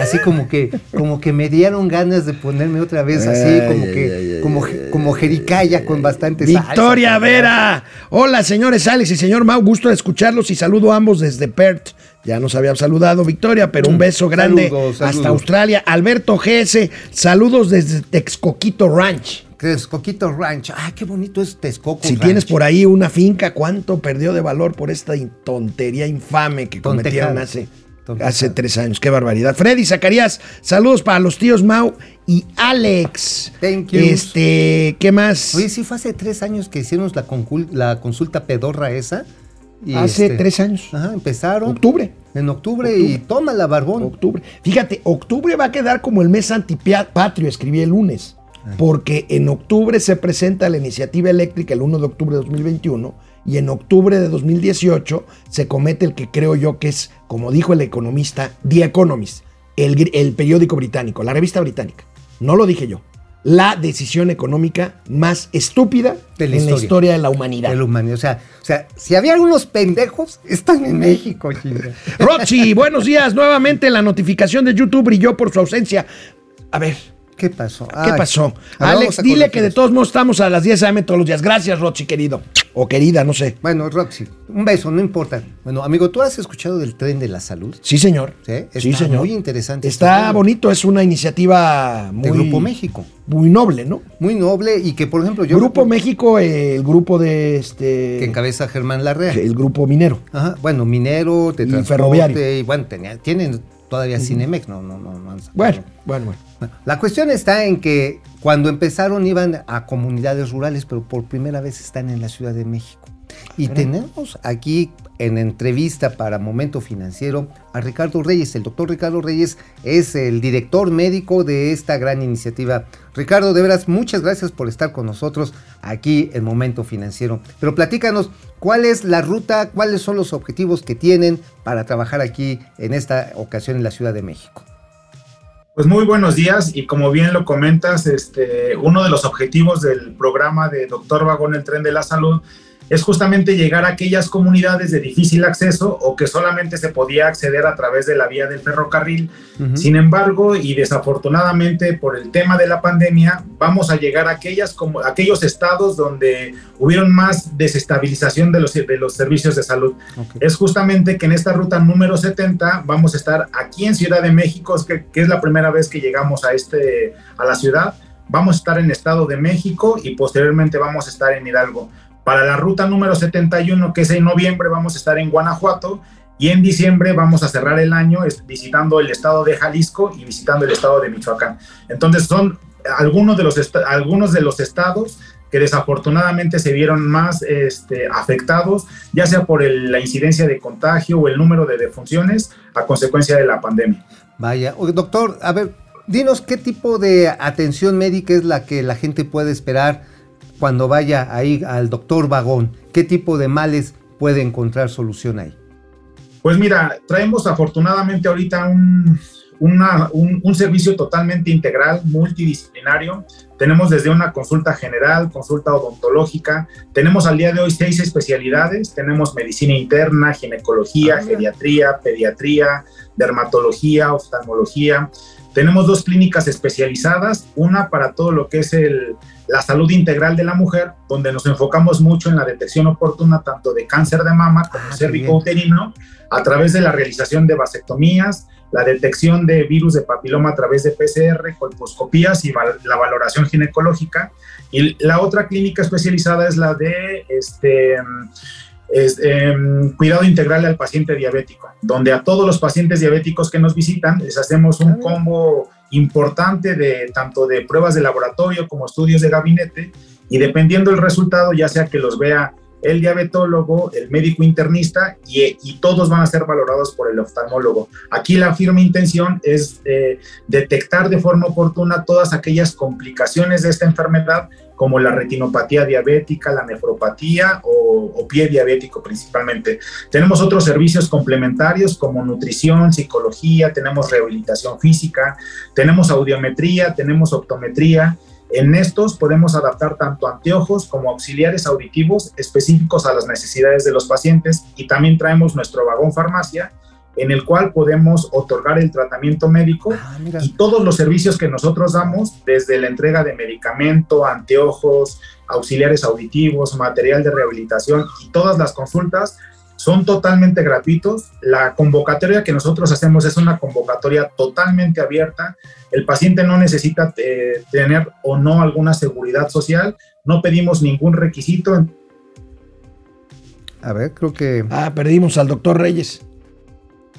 así como que, como que me dieron ganas de ponerme otra vez así, como que, como, como jericaya con bastante Victoria. Vera. Hola, señores Alex y señor Mau. Gusto de escucharlos y saludo a ambos desde Perth. Ya nos habían saludado, Victoria, pero un beso grande Mm, Saludos, hasta. Australia. Alberto GS, saludos desde Texcoquito Ranch. Texcoquito Ranch. Ay, qué bonito es Texcoco Si Ranch. tienes por ahí una finca, ¿cuánto perdió de valor por esta tontería infame que Tontejada. cometieron hace, Tontejada. hace tres años? Qué barbaridad. Freddy Zacarías, saludos para los tíos Mau y Alex. Thank you. Este, ¿qué más? Oye, sí fue hace tres años que hicimos la, la consulta pedorra esa. Y hace este, tres años. Ajá, empezaron. Octubre. En octubre, y toma la barbón. Octubre. Fíjate, octubre va a quedar como el mes antipatrio, escribí el lunes. Porque en octubre se presenta la iniciativa eléctrica el 1 de octubre de 2021 y en octubre de 2018 se comete el que creo yo que es, como dijo el economista, The Economist, el periódico británico, la revista británica. No lo dije yo. La decisión económica más estúpida De la en la historia. historia de la humanidad. de la humanidad. O sea, o sea, si había algunos pendejos, están en México. Rochi, buenos días. Nuevamente la notificación de YouTube brilló por su ausencia. A ver, ¿Qué pasó? ¿Qué Ay. pasó? Alex, dile que de todos modos estamos a las 10 a.m. todos los días. Gracias, Rochi, querido. O querida, no sé. Bueno, Roxy, un beso, no importa. Bueno, amigo, ¿tú has escuchado del tren de la salud? Sí, señor. Sí, está sí, señor. muy interesante este Está bonito, es una iniciativa muy, De Grupo México. muy noble, ¿no? Muy noble y que, por ejemplo, yo... grupo recuerdo México, eh, el grupo de este. Que encabeza Germán Larrea. el grupo minero. Ajá, bueno, minero, de Y ferroviario. Y bueno, tenía- tienen todavía Cinemex, no, no, no. no. Bueno, bueno, bueno. Bueno, La cuestión está en que cuando empezaron iban a comunidades rurales, pero por primera vez están en la Ciudad de México. Y tenemos aquí en entrevista para Momento Financiero a Ricardo Reyes. El doctor Ricardo Reyes es el director médico de esta gran iniciativa. Ricardo, de veras, muchas gracias por estar con nosotros aquí en Momento Financiero. Pero platícanos, ¿cuál es la ruta, cuáles son los objetivos que tienen para trabajar aquí en esta ocasión en la Ciudad de México? Pues muy buenos días y como bien lo comentas, este, uno de los objetivos del programa de Doctor Vagón, el tren de la salud, es justamente llegar a aquellas comunidades de difícil acceso o que solamente se podía acceder a través de la vía del ferrocarril. Sin embargo, y desafortunadamente por el tema de la pandemia, vamos a llegar a aquellas, como, aquellos estados donde hubieron más desestabilización de los, de los servicios de salud. Es justamente que en esta ruta número 70 vamos a estar aquí en Ciudad de México, que, que es la primera vez que llegamos a, este, a la ciudad. Vamos a estar en Estado de México y posteriormente vamos a estar en Hidalgo. Para la ruta número 71, que es en noviembre, vamos a estar en Guanajuato y en diciembre vamos a cerrar el año visitando el estado de Jalisco y visitando el estado de Michoacán. Entonces son algunos de los, algunos de los estados que desafortunadamente se vieron más este, afectados, ya sea por la incidencia de contagio o el número de defunciones a consecuencia de la pandemia. Vaya, doctor, a ver, dinos qué tipo de atención médica es la que la gente puede esperar cuando vaya ahí al doctor Vagón? ¿Qué tipo de males puede encontrar solución ahí? Pues mira, traemos afortunadamente ahorita un, un, servicio totalmente integral, multidisciplinario. Tenemos desde una consulta general, consulta odontológica. Tenemos al día de hoy seis especialidades. Tenemos medicina interna, ginecología, ah, geriatría, pediatría, dermatología, oftalmología. Tenemos dos clínicas especializadas, una para todo lo que es el, la salud integral de la mujer, donde nos enfocamos mucho en la detección oportuna tanto de cáncer de mama como ah, uterino, a través de la realización de vasectomías, la detección de virus de papiloma a través de PCR, colposcopías y la valoración ginecológica. Y la otra clínica especializada es la de este, es, em, cuidado integral al paciente diabético, donde a todos los pacientes diabéticos que nos visitan les hacemos un combo importante de tanto de pruebas de laboratorio como estudios de gabinete y dependiendo el resultado, ya sea que los vea el diabetólogo, el médico internista y, todos van a ser valorados por el oftalmólogo. Aquí la firme intención es eh, detectar de forma oportuna todas aquellas complicaciones de esta enfermedad como la retinopatía diabética, la nefropatía o, pie diabético principalmente. Tenemos otros servicios complementarios como nutrición, psicología, tenemos rehabilitación física, tenemos audiometría, tenemos optometría. En estos podemos adaptar tanto anteojos como auxiliares auditivos específicos a las necesidades de los pacientes y también traemos nuestro vagón farmacia en el cual podemos otorgar el tratamiento médico ah, y todos los servicios que nosotros damos, desde la entrega de medicamento, anteojos, auxiliares auditivos, material de rehabilitación y todas las consultas son totalmente gratuitos. La convocatoria que nosotros hacemos es una convocatoria totalmente abierta. El paciente no necesita eh, tener o no alguna seguridad social, no pedimos ningún requisito. A ver, creo que... Ah, perdimos al doctor Reyes.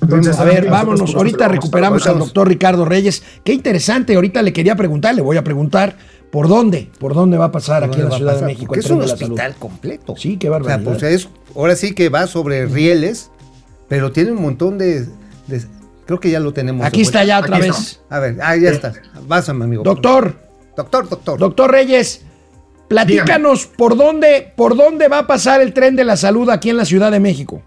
Entonces, a ver, vámonos. Ahorita recuperamos al doctor Ricardo Reyes. Qué interesante. Ahorita le quería preguntar, le voy a preguntar por dónde, por dónde va a pasar aquí en la Ciudad de México. es un hospital completo. Sí, qué barbaridad. O sea, pues ahora sí que va sobre rieles, pero tiene un montón de, creo que ya lo tenemos. Aquí está ya otra vez. A ver, ahí ya está. Vas, amigo. Doctor. Doctor, doctor. Doctor Reyes, platícanos por dónde, por dónde va a pasar el tren de la salud aquí en la Ciudad de México.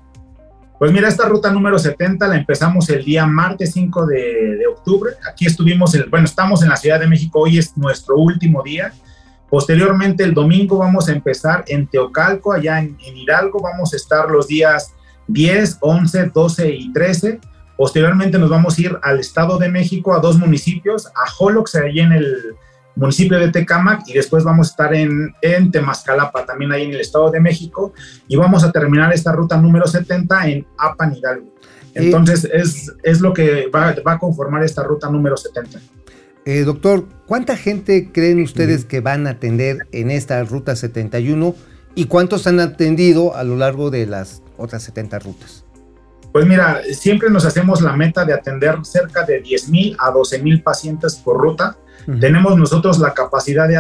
Pues mira, esta ruta número 70 la empezamos el día martes 5 de, octubre. Aquí estuvimos, el, bueno, estamos en la Ciudad de México, hoy es nuestro último día. Posteriormente, el domingo vamos a empezar en Teocalco, allá en, Hidalgo. Vamos a estar los días 10, 11, 12 y 13. Posteriormente nos vamos a ir al Estado de México, a dos municipios, a Jolox, allí en el, municipio de Tecámac y después vamos a estar en, en Temascalapa, también ahí en el Estado de México, y vamos a terminar esta ruta número 70 en Apan Hidalgo. Entonces es, es lo que va, va, a conformar esta ruta número 70. Eh, doctor, ¿cuánta gente creen ustedes que van a atender en esta ruta 71 y cuántos han atendido a lo largo de las otras 70 rutas? Pues mira, siempre nos hacemos la meta de atender cerca de 10 mil a 12 mil pacientes por ruta. Tenemos nosotros la capacidad de,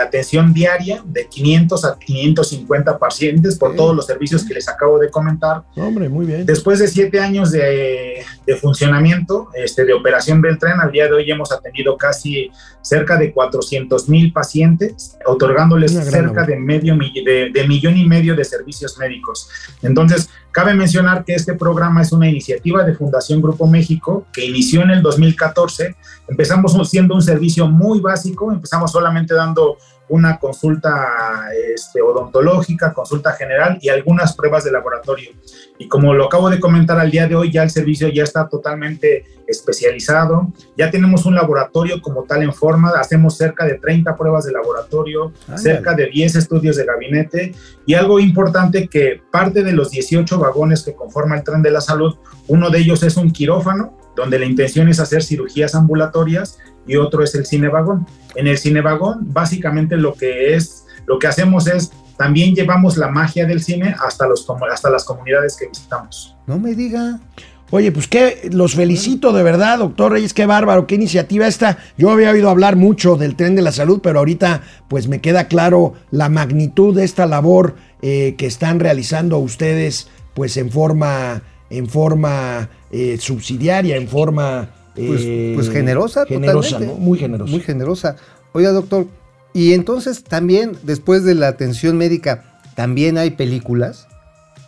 atención diaria de 500 a 550 pacientes por todos los servicios que les acabo de comentar. Hombre, muy bien. Después de siete años de, funcionamiento, este, de operación del tren, al día de hoy hemos atendido casi cerca de 400 mil pacientes, otorgándoles cerca de medio de, de millón y medio de servicios médicos. Entonces, Cabe mencionar que este programa es una iniciativa de Fundación Grupo México que inició en el 2014. Empezamos siendo un servicio servicio muy básico. Empezamos solamente dando una consulta este, odontológica, consulta general y algunas pruebas de laboratorio. Y como lo acabo de comentar al día de hoy, ya el servicio ya está totalmente especializado. Ya tenemos un laboratorio como tal en forma. Hacemos cerca de 30 pruebas de laboratorio, Ándale. cerca de 10 estudios de gabinete. Y algo importante que parte de los 18 vagones que conforma el tren de la salud, uno de ellos es un quirófano, donde la intención es hacer cirugías ambulatorias y otro es el cinevagón. En el cinevagón, básicamente lo que es, lo que hacemos es también llevamos la magia del cine hasta, los, hasta las comunidades que visitamos. No me diga. Oye, pues que los felicito de verdad, doctor Reyes, qué bárbaro, qué iniciativa esta. Yo había oído hablar mucho del tren de la salud, pero ahorita pues me queda claro la magnitud de esta labor eh, que están realizando ustedes pues en forma, en forma eh, subsidiaria, en forma... Pues, eh, pues generosa, generosa, totalmente. ¿no? Muy generosa. Muy generosa. Oiga, doctor, y entonces también, después de la atención médica, ¿también hay películas?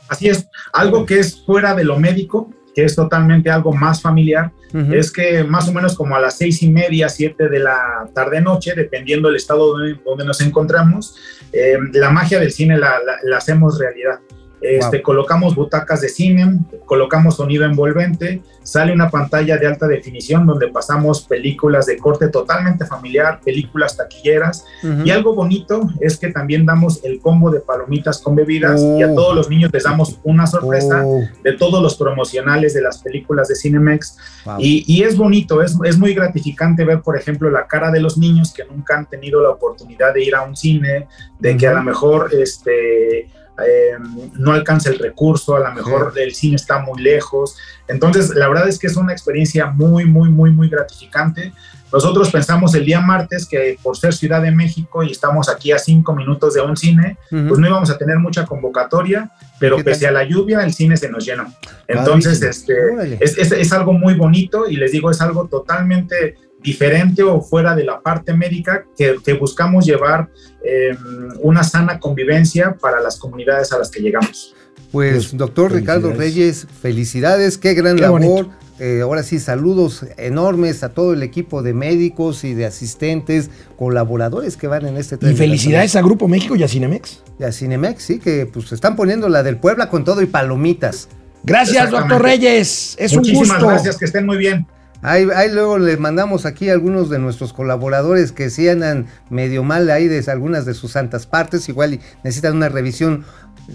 Así es, algo que es fuera de lo médico, que es totalmente algo más familiar, es que más o menos como a las seis y media, siete de la tarde-noche, dependiendo del estado donde, donde nos encontramos, eh, la magia del cine la, la- la hacemos realidad. Este, Wow. Colocamos butacas de cine, colocamos sonido envolvente, sale una pantalla de alta definición donde pasamos películas de corte totalmente familiar, películas taquilleras, Ujú. y algo bonito es que también damos el combo de palomitas con bebidas y a Oh. todos los niños les damos una sorpresa Oh, de todos los promocionales de las películas de Cinemex. wow. Y, y es bonito, es, es muy gratificante ver, por ejemplo, la cara de los niños que nunca han tenido la oportunidad de ir a un cine, de que a lo mejor este, eh, no alcanza el recurso, a lo mejor el cine está muy lejos. Entonces, la verdad es que es una experiencia muy, muy, muy, muy gratificante. Nosotros pensamos el día martes que por ser Ciudad de México y estamos aquí a cinco minutos de un cine, Ujú. pues no íbamos a tener mucha convocatoria, pero ¿Qué pese tal? a la lluvia, el cine se nos llenó. Entonces, este, Órale. es, es- es algo muy bonito y les digo, es algo totalmente diferente o fuera de la parte médica que, que buscamos llevar eh, una sana convivencia para las comunidades a las que llegamos. Pues, Pues, doctor Ricardo. Reyes, felicidades, qué gran Qué labor. Eh, ahora sí, saludos enormes a todo el equipo de médicos y de asistentes, colaboradores que van en este tren Y felicidades a Grupo México y a Cinemex. Y a Cinemex, sí, que pues están poniendo la del Puebla con todo y palomitas. Gracias, doctor Reyes. Es un Muchísimas gusto. gracias, que estén muy bien. Ahí, ahí luego les mandamos aquí a algunos de nuestros colaboradores que sí andan medio mal ahí de algunas de sus santas partes, igual necesitan una revisión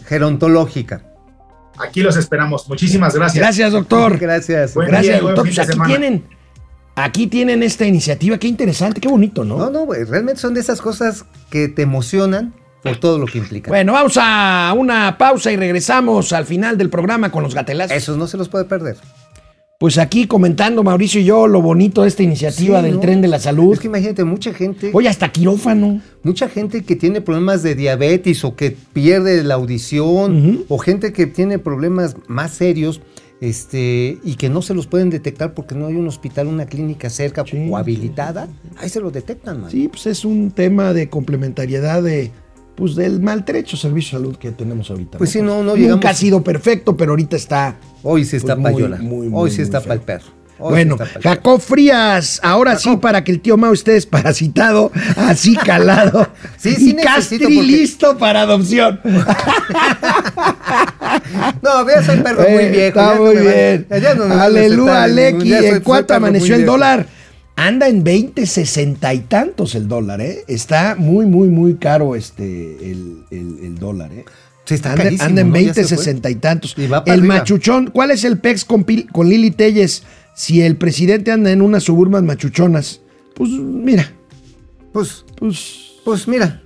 gerontológica. Aquí los esperamos. Muchísimas gracias. Gracias, doctor. <laughs> Gracias. Buen Gracias, día, doctor. Pues aquí semana. tienen, aquí tienen esta iniciativa. Qué interesante, qué bonito, ¿no? No, no, realmente son de esas cosas que te emocionan por todo lo que implica. Bueno, vamos a una pausa y regresamos al final del programa con los gatelazos. Esos no se los puede perder. Pues aquí comentando Mauricio y yo lo bonito de esta iniciativa Sí, del ¿no? tren de la salud. Es que imagínate, mucha gente, Oye, hasta quirófano. mucha gente que tiene problemas de diabetes o que pierde la audición o gente que tiene problemas más serios este y que no se los pueden detectar porque no hay un hospital, una clínica cerca Sí, o habilitada, ahí se lo detectan, man. Sí, pues es un tema de complementariedad de pues del maltrecho servicio de salud que tenemos ahorita. Pues sí, no, no Nunca llegamos- ha sido perfecto, pero ahorita está. Hoy sí está Pues para muy, muy, Hoy muy, sí muy está para el perro. Hoy bueno. Jacob Frías, ahora sí, para que el tío Mao esté desparasitado, así <laughs> calado. Sí, sí y Castri porque- listo para adopción. <laughs> No, vea, soy perro muy Eh, viejo. Está no muy bien. no a Aleluya, aceptar en ningún- Aleki. ya soy- ¿En soy cuánto muy amaneció el dólar? Anda en 20, 60 y tantos el dólar, ¿eh? Está muy, muy, muy caro este, el, el- el dólar, ¿eh? Sí, está anda, carísimo, anda en ¿no? Ya 20, se fue. 60 y tantos. Y va para El arriba. machuchón, ¿cuál es el pex con, con Lili Telles? Si el presidente anda en unas suburban machuchonas, pues mira, Pues, pues pues mira,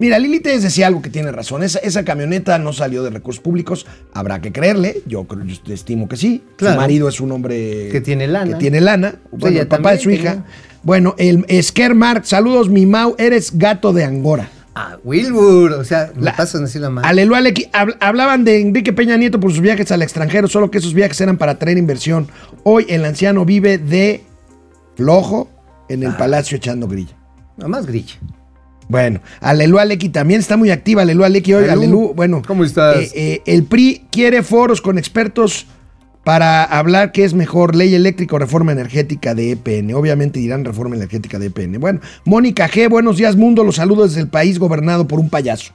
Mira, Lili Telles decía algo que tiene razón. Esa, esa camioneta no salió de recursos públicos. Habrá que creerle. Yo, estimo que sí. Claro. Su marido es un hombre Que tiene lana. Que tiene lana. Bueno, ella el papá de su hija. Bueno, el Esquer Mark, saludos, mi Mau, eres gato de Angora. a Wilbur, o sea, me La- pasan así la mano. Aleluya, hablaban de Enrique Peña Nieto por sus viajes al extranjero, solo que esos viajes eran para traer inversión. Hoy el anciano vive de flojo en Ah. el palacio echando grilla. Nada más grilla. Bueno, Alelu Aleki también está muy activa. Alelu Aleki hoy, Alelu, Alelu, bueno. ¿cómo estás? eh, eh, el PRI quiere foros con expertos para hablar qué es mejor, ley eléctrica o reforma energética de EPN. Obviamente dirán reforma energética de EPN. Bueno, Mónica G, buenos días mundo, los saludos desde el país gobernado por un payaso.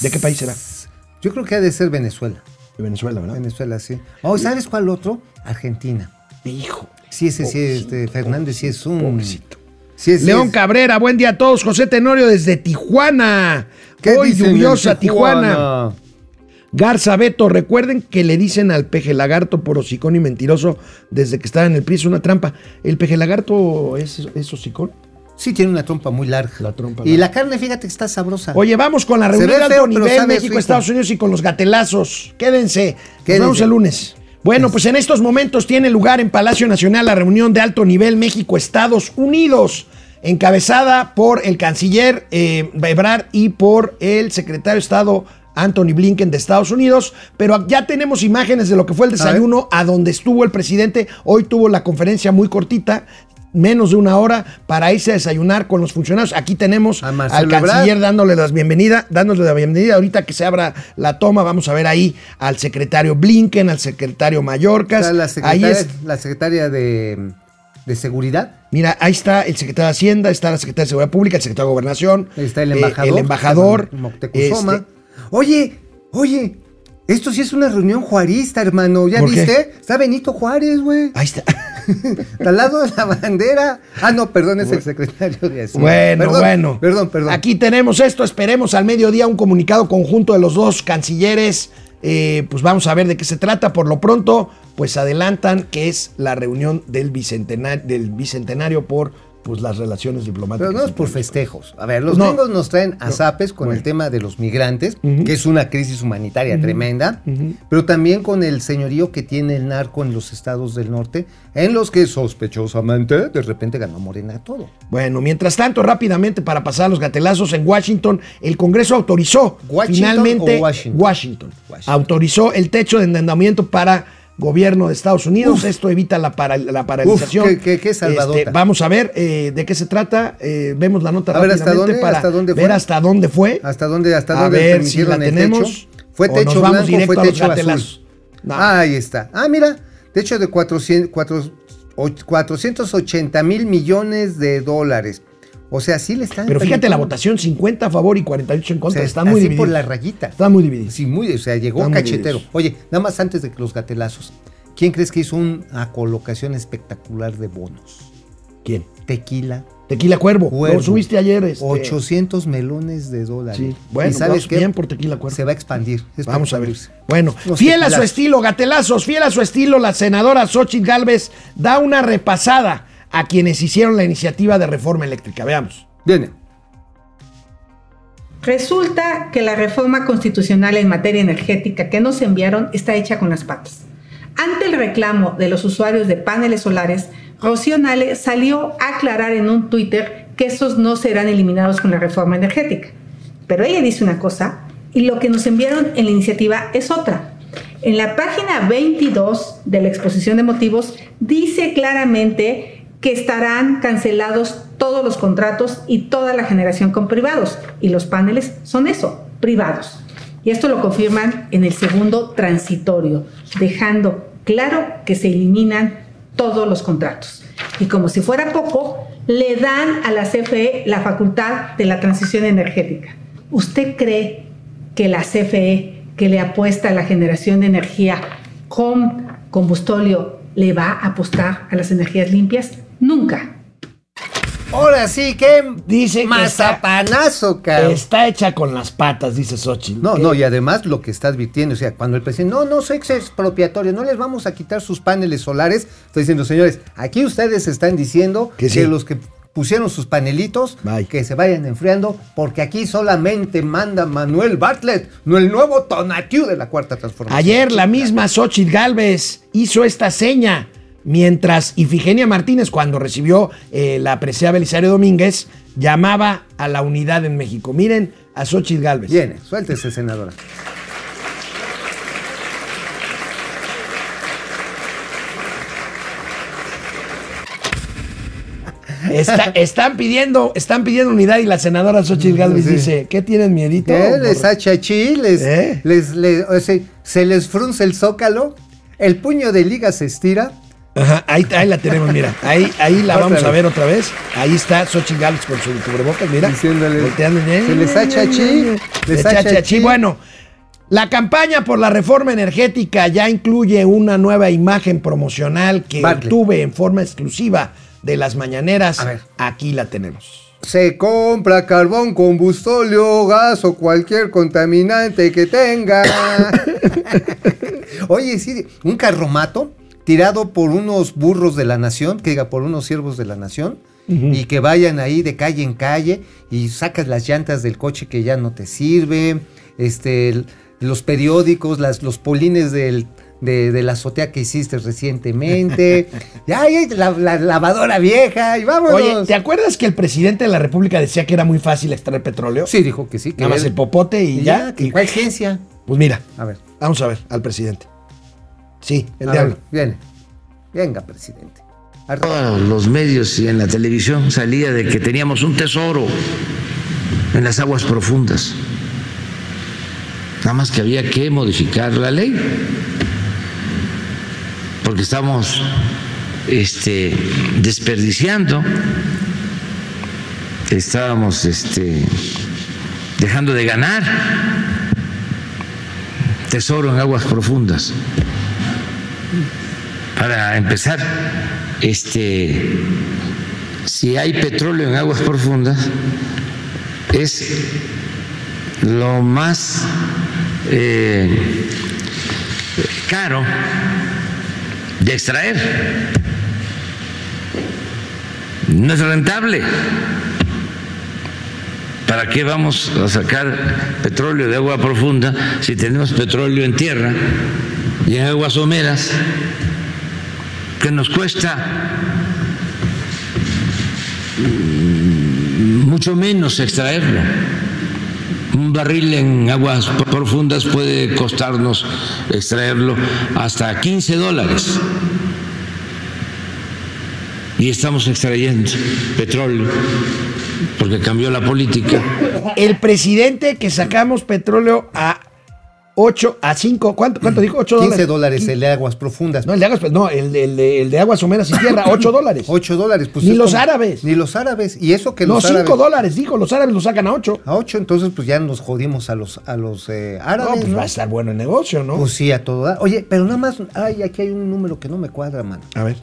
¿De qué país será? Yo creo que ha de ser Venezuela. De Venezuela, ¿verdad? Venezuela, sí. Oh, ¿sabes cuál otro? Argentina. Hijo. Sí, ese sí, este, Fernández sí es un... Pobrecito. Sí León es- Cabrera, buen día a todos. José Tenorio desde Tijuana. ¿Qué Hoy lluviosa Tijuana. Tijuana? Garza Beto, recuerden que le dicen al peje lagarto por hocicón y mentiroso desde que estaba en el PRI, es una trampa. ¿El peje lagarto es, es hocicón? Sí, tiene una trompa muy larga. La trompa y larga. la carne, fíjate que está sabrosa. Oye, vamos con la reunión de alto nivel sabe México, rico. Estados Unidos y con los gatelazos. Quédense. Nos Quédense. vemos el lunes. Bueno, pues en estos momentos tiene lugar en Palacio Nacional la reunión de alto nivel México-Estados Unidos, encabezada por el canciller eh, Ebrard y por el secretario de Estado Anthony Blinken de Estados Unidos, pero ya tenemos imágenes de lo que fue el desayuno a, donde estuvo el presidente. Hoy tuvo la conferencia muy cortita, menos de una hora, para irse a desayunar con los funcionarios. Aquí tenemos al canciller dándole las bienvenidas, dándole la bienvenida. Ahorita que se abra la toma, vamos a ver ahí al secretario Blinken, al secretario Mallorcas. Está la ahí es, la secretaria de, de Seguridad. mira, ahí está el secretario de Hacienda, está la secretaria de Seguridad Pública, el secretario de Gobernación, Ahí está el eh, embajador. el embajador, Moctezuma. este, Oye, oye, esto sí es una reunión juarista, hermano. ¿Ya viste? Está Benito Juárez, güey. ahí está. <laughs> Al lado de la bandera. Ah, no, perdón, es el secretario de Hacienda. Bueno, Perdón, bueno. Perdón, perdón. Aquí tenemos esto. Esperemos al mediodía un comunicado conjunto de los dos cancilleres. Eh, pues vamos a ver de qué se trata. Por lo pronto, pues adelantan que es la reunión del del bicentenario por pues las relaciones diplomáticas. Pero no es por festejos. A ver, los No. gringos nos traen a No. zapes con Bueno. el tema de los migrantes, que es una crisis humanitaria tremenda, pero también con el señorío que tiene el narco en los estados del norte, en los que sospechosamente de repente ganó Morena todo. Bueno, mientras tanto, rápidamente para pasar a los gatelazos en Washington, el Congreso autorizó ¿Washington finalmente o Washington? Washington, Washington. autorizó el techo de endeudamiento para gobierno de Estados Unidos. Uf. Esto evita la, para- la paralización. Uf, qué- qué-. Este, vamos a ver eh, de qué se trata. Eh, vemos la nota A ver, ¿hasta dónde? para ¿Hasta dónde fue? ver hasta dónde fue. ¿Hasta dónde, hasta a dónde ver si la tenemos. techo? ¿Fue o techo nos vamos blanco o directo fue a los techo azul? No. Ahí está. Ah, mira, techo de 400, cuatro- och- 480 mil millones de dólares. O sea, sí le están... Pero fíjate la votación, 50 a favor y 48 en O contra. sea, Están muy así divididos. por la rayita. Están muy divididos. Sí, muy, o sea, llegó Están muy cachetero. Oye, nada más antes de que los gatelazos. ¿Quién crees que hizo una colocación espectacular de bonos? ¿Quién? Tequila. Tequila Cuervo. Cuervo. Lo subiste ayer. Este, 800 melones de dólares. Sí. Bueno, ¿Y sabes qué? bien por Tequila Cuervo. Se va a expandir. Vamos a ver. Bueno, Los fiel a su estilo, gatelazos, fiel a su estilo, la senadora Xochitl Galvez da una repasada a quienes hicieron la iniciativa de reforma eléctrica. Veamos. Viene. Resulta que la reforma constitucional en materia energética que nos enviaron está hecha con las patas. Ante el reclamo de los usuarios de paneles solares, Rocío Nale salió a aclarar en un Twitter que estos no serán eliminados con la reforma energética. Pero ella dice una cosa y lo que nos enviaron en la iniciativa es otra. En la página 22 de la exposición de motivos dice claramente que estarán cancelados todos los contratos y toda la generación con privados. Y los paneles son eso, privados. Y esto lo confirman en el segundo transitorio, dejando claro que se eliminan todos los contratos. Y como si fuera poco, le dan a la CFE la facultad de la transición energética. ¿Usted cree que la CFE, que le apuesta a la generación de energía con combustóleo, le va a apostar a las energías limpias? Nunca. Ahora sí, qué Dice que mazapanazo, cabrón. Está hecha con las patas, dice Xochitl. No, no, y además lo que está advirtiendo, o sea, cuando el presidente, no, no soy expropiatorio, no les vamos a quitar sus paneles solares, está diciendo, señores, aquí ustedes están diciendo Que que, los que pusieron sus panelitos, Bye. que se vayan enfriando, porque aquí solamente manda Manuel Bartlett, no el nuevo Tonatiu de la Cuarta Transformación. Ayer la misma Xochitl Galvez hizo esta seña, mientras Ifigenia Martínez, cuando recibió eh, la presea Belisario Domínguez, llamaba a la unidad en México. Miren a Xochitl Galvez. Viene, suéltese, senadora. Está- están, pidiendo, están pidiendo unidad y la senadora Xochitl Galvez Sí. dice, ¿qué tienen miedito? ¿Qué? Les achachí, les, ¿Eh? les, les- o sea, se les frunce el zócalo El puño de liga se estira. Ajá, ahí, ahí la tenemos, mira. Ahí, ahí la vamos a ver otra vez. Ahí está Xochitl Gálvez con su cubrebocas, mira. Diciéndole, volteando. "Se les hacha les hacha hacha chi. chi". Bueno, la campaña por la reforma energética ya incluye una nueva imagen promocional que Bartlett. obtuve en forma exclusiva de las mañaneras. A ver. Aquí la tenemos. Se compra carbón, combustóleo, gas o cualquier contaminante que tenga. <laughs> Oye, sí, un carromato tirado por unos burros de la nación, que diga, por unos siervos de la nación, y que vayan ahí de calle en calle y sacas las llantas del coche que ya no te sirve, este, los periódicos, las, los polines del, de, de la azotea que hiciste recientemente, <laughs> ya, ya, la, la lavadora vieja, y vámonos. Oye, ¿te acuerdas que el presidente de la República decía que era muy fácil extraer petróleo? Sí, dijo que sí. Que Nada más el popote y, y ya. ya, que y- cuál ciencia. Pues mira, A ver, vamos a ver al presidente. Sí, el a diablo. ver, viene. Venga, presidente. Todos los medios y en la televisión salía de que teníamos un tesoro en las aguas profundas. Nada más que había que modificar la ley. Porque estamos este, desperdiciando, estábamos este, dejando de ganar tesoro en aguas profundas para empezar, este, si hay petróleo en aguas profundas, es lo más eh, caro de extraer. No es rentable. ¿Para qué vamos a sacar petróleo de agua profunda si tenemos petróleo en tierra y en aguas someras? que nos cuesta mucho menos extraerlo. Un barril en aguas profundas puede costarnos extraerlo hasta 15 dólares. Y estamos extrayendo petróleo porque cambió la política. El presidente que sacamos petróleo a 8, a 5, ¿cuánto, cuánto dijo? 8 dólares. 15 dólares el de aguas profundas. No, el de aguas, no, el, de- el el de aguas someras y tierra, <laughs> 8 dólares. 8 dólares. Pues Ni los como- árabes. Ni los árabes. Y eso que No, los 5 árabes. dólares, dijo, los árabes lo sacan a 8. A 8, entonces pues ya nos jodimos a los, a los eh, No, árabes. pues ¿no? va a estar bueno el negocio, ¿no? Pues sí, a todo. Oye, pero nada más, ay, aquí hay un número que no me cuadra, mano. a ver.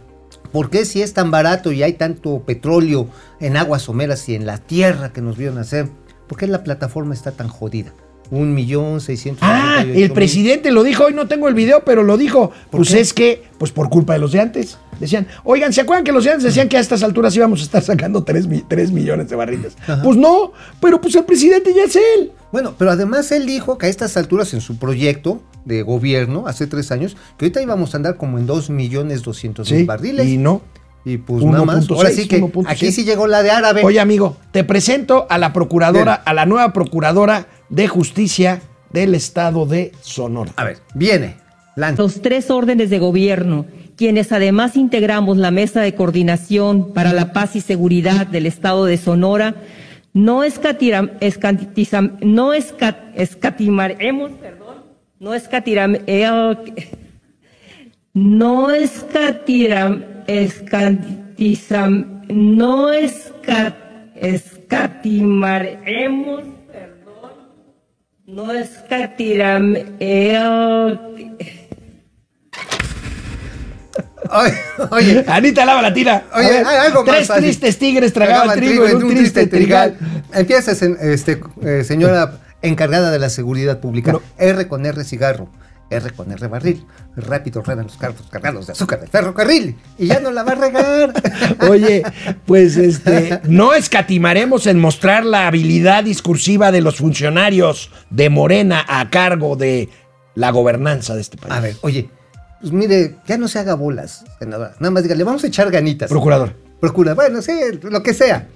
¿Por qué si es tan barato y hay tanto petróleo en aguas someras y en la tierra que nos vieron hacer, por qué la plataforma está tan jodida? Un millón seiscientos. Ah, el mil. presidente lo dijo, hoy no tengo el video, pero lo dijo. ¿Por Pues qué? es que, pues por culpa de los de antes. Decían, oigan, ¿se acuerdan que los de antes decían que a estas alturas íbamos a estar sacando 3, millones de barriles? Pues no, pero pues el presidente ya es él. Bueno, pero además él dijo que a estas alturas en su proyecto de gobierno, hace tres años, que ahorita íbamos a andar como en 2 millones 200 mil Sí, barriles. y no. Y pues nada más. 1.6, Ahora sí que 1.7. aquí sí llegó la de árabe. Oye, amigo, te presento a la procuradora, a la nueva procuradora de justicia del estado de Sonora. A ver, viene. Los tres órdenes de gobierno, quienes además integramos la Mesa de Coordinación para la Paz y Seguridad del Estado de Sonora, no, escatiram- escatizam- no esca- escatimaremos, perdón, no escatiram- eh, no escatiram, escatizam- no esca- escatimaremos, no escatiram, eh, Oye, oye, Anita Lava Latina. A Oye, ver, hay algo más Tres fácil. tristes tigres tragaban trigo en un triste trigal. Empiezas, en, este, eh, señora encargada de la seguridad pública. No. R con R cigarro. R con R barril. Rápido ruedan los carros cargados de azúcar del ferrocarril. Y ya no la va a regar. <laughs> Oye, pues este, no escatimaremos en mostrar la habilidad discursiva de los funcionarios de Morena a cargo de la gobernanza de este país. A ver, oye, pues mire, ya no se haga bolas, senadora. Nada más dígale, vamos a echar ganitas. Procurador, Procura, bueno, sí, lo que sea.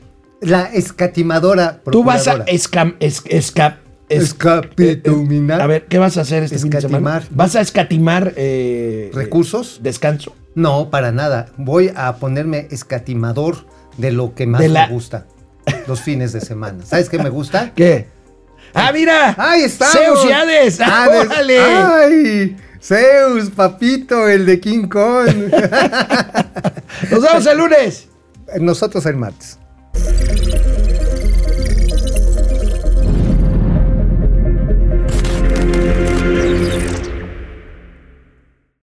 La escatimadora tú vas a escam, es- esca- es- Escapituminar. a ver, ¿qué vas a hacer este fin de semana? Escatimar. ¿Vas a escatimar eh, ¿Recursos? eh, descanso? No, para nada. Voy a ponerme escatimador de lo que más la- me gusta. Los fines de semana. ¿Sabes qué me gusta? <laughs> ¿Qué? ¡Ah, mira! ¡Ahí está! ¡Zeus y Hades! ¡Ah, <laughs> órale! ¡Ay! Zeus, papito, el de King Kong. <laughs> Nos vemos el lunes. Nosotros el martes.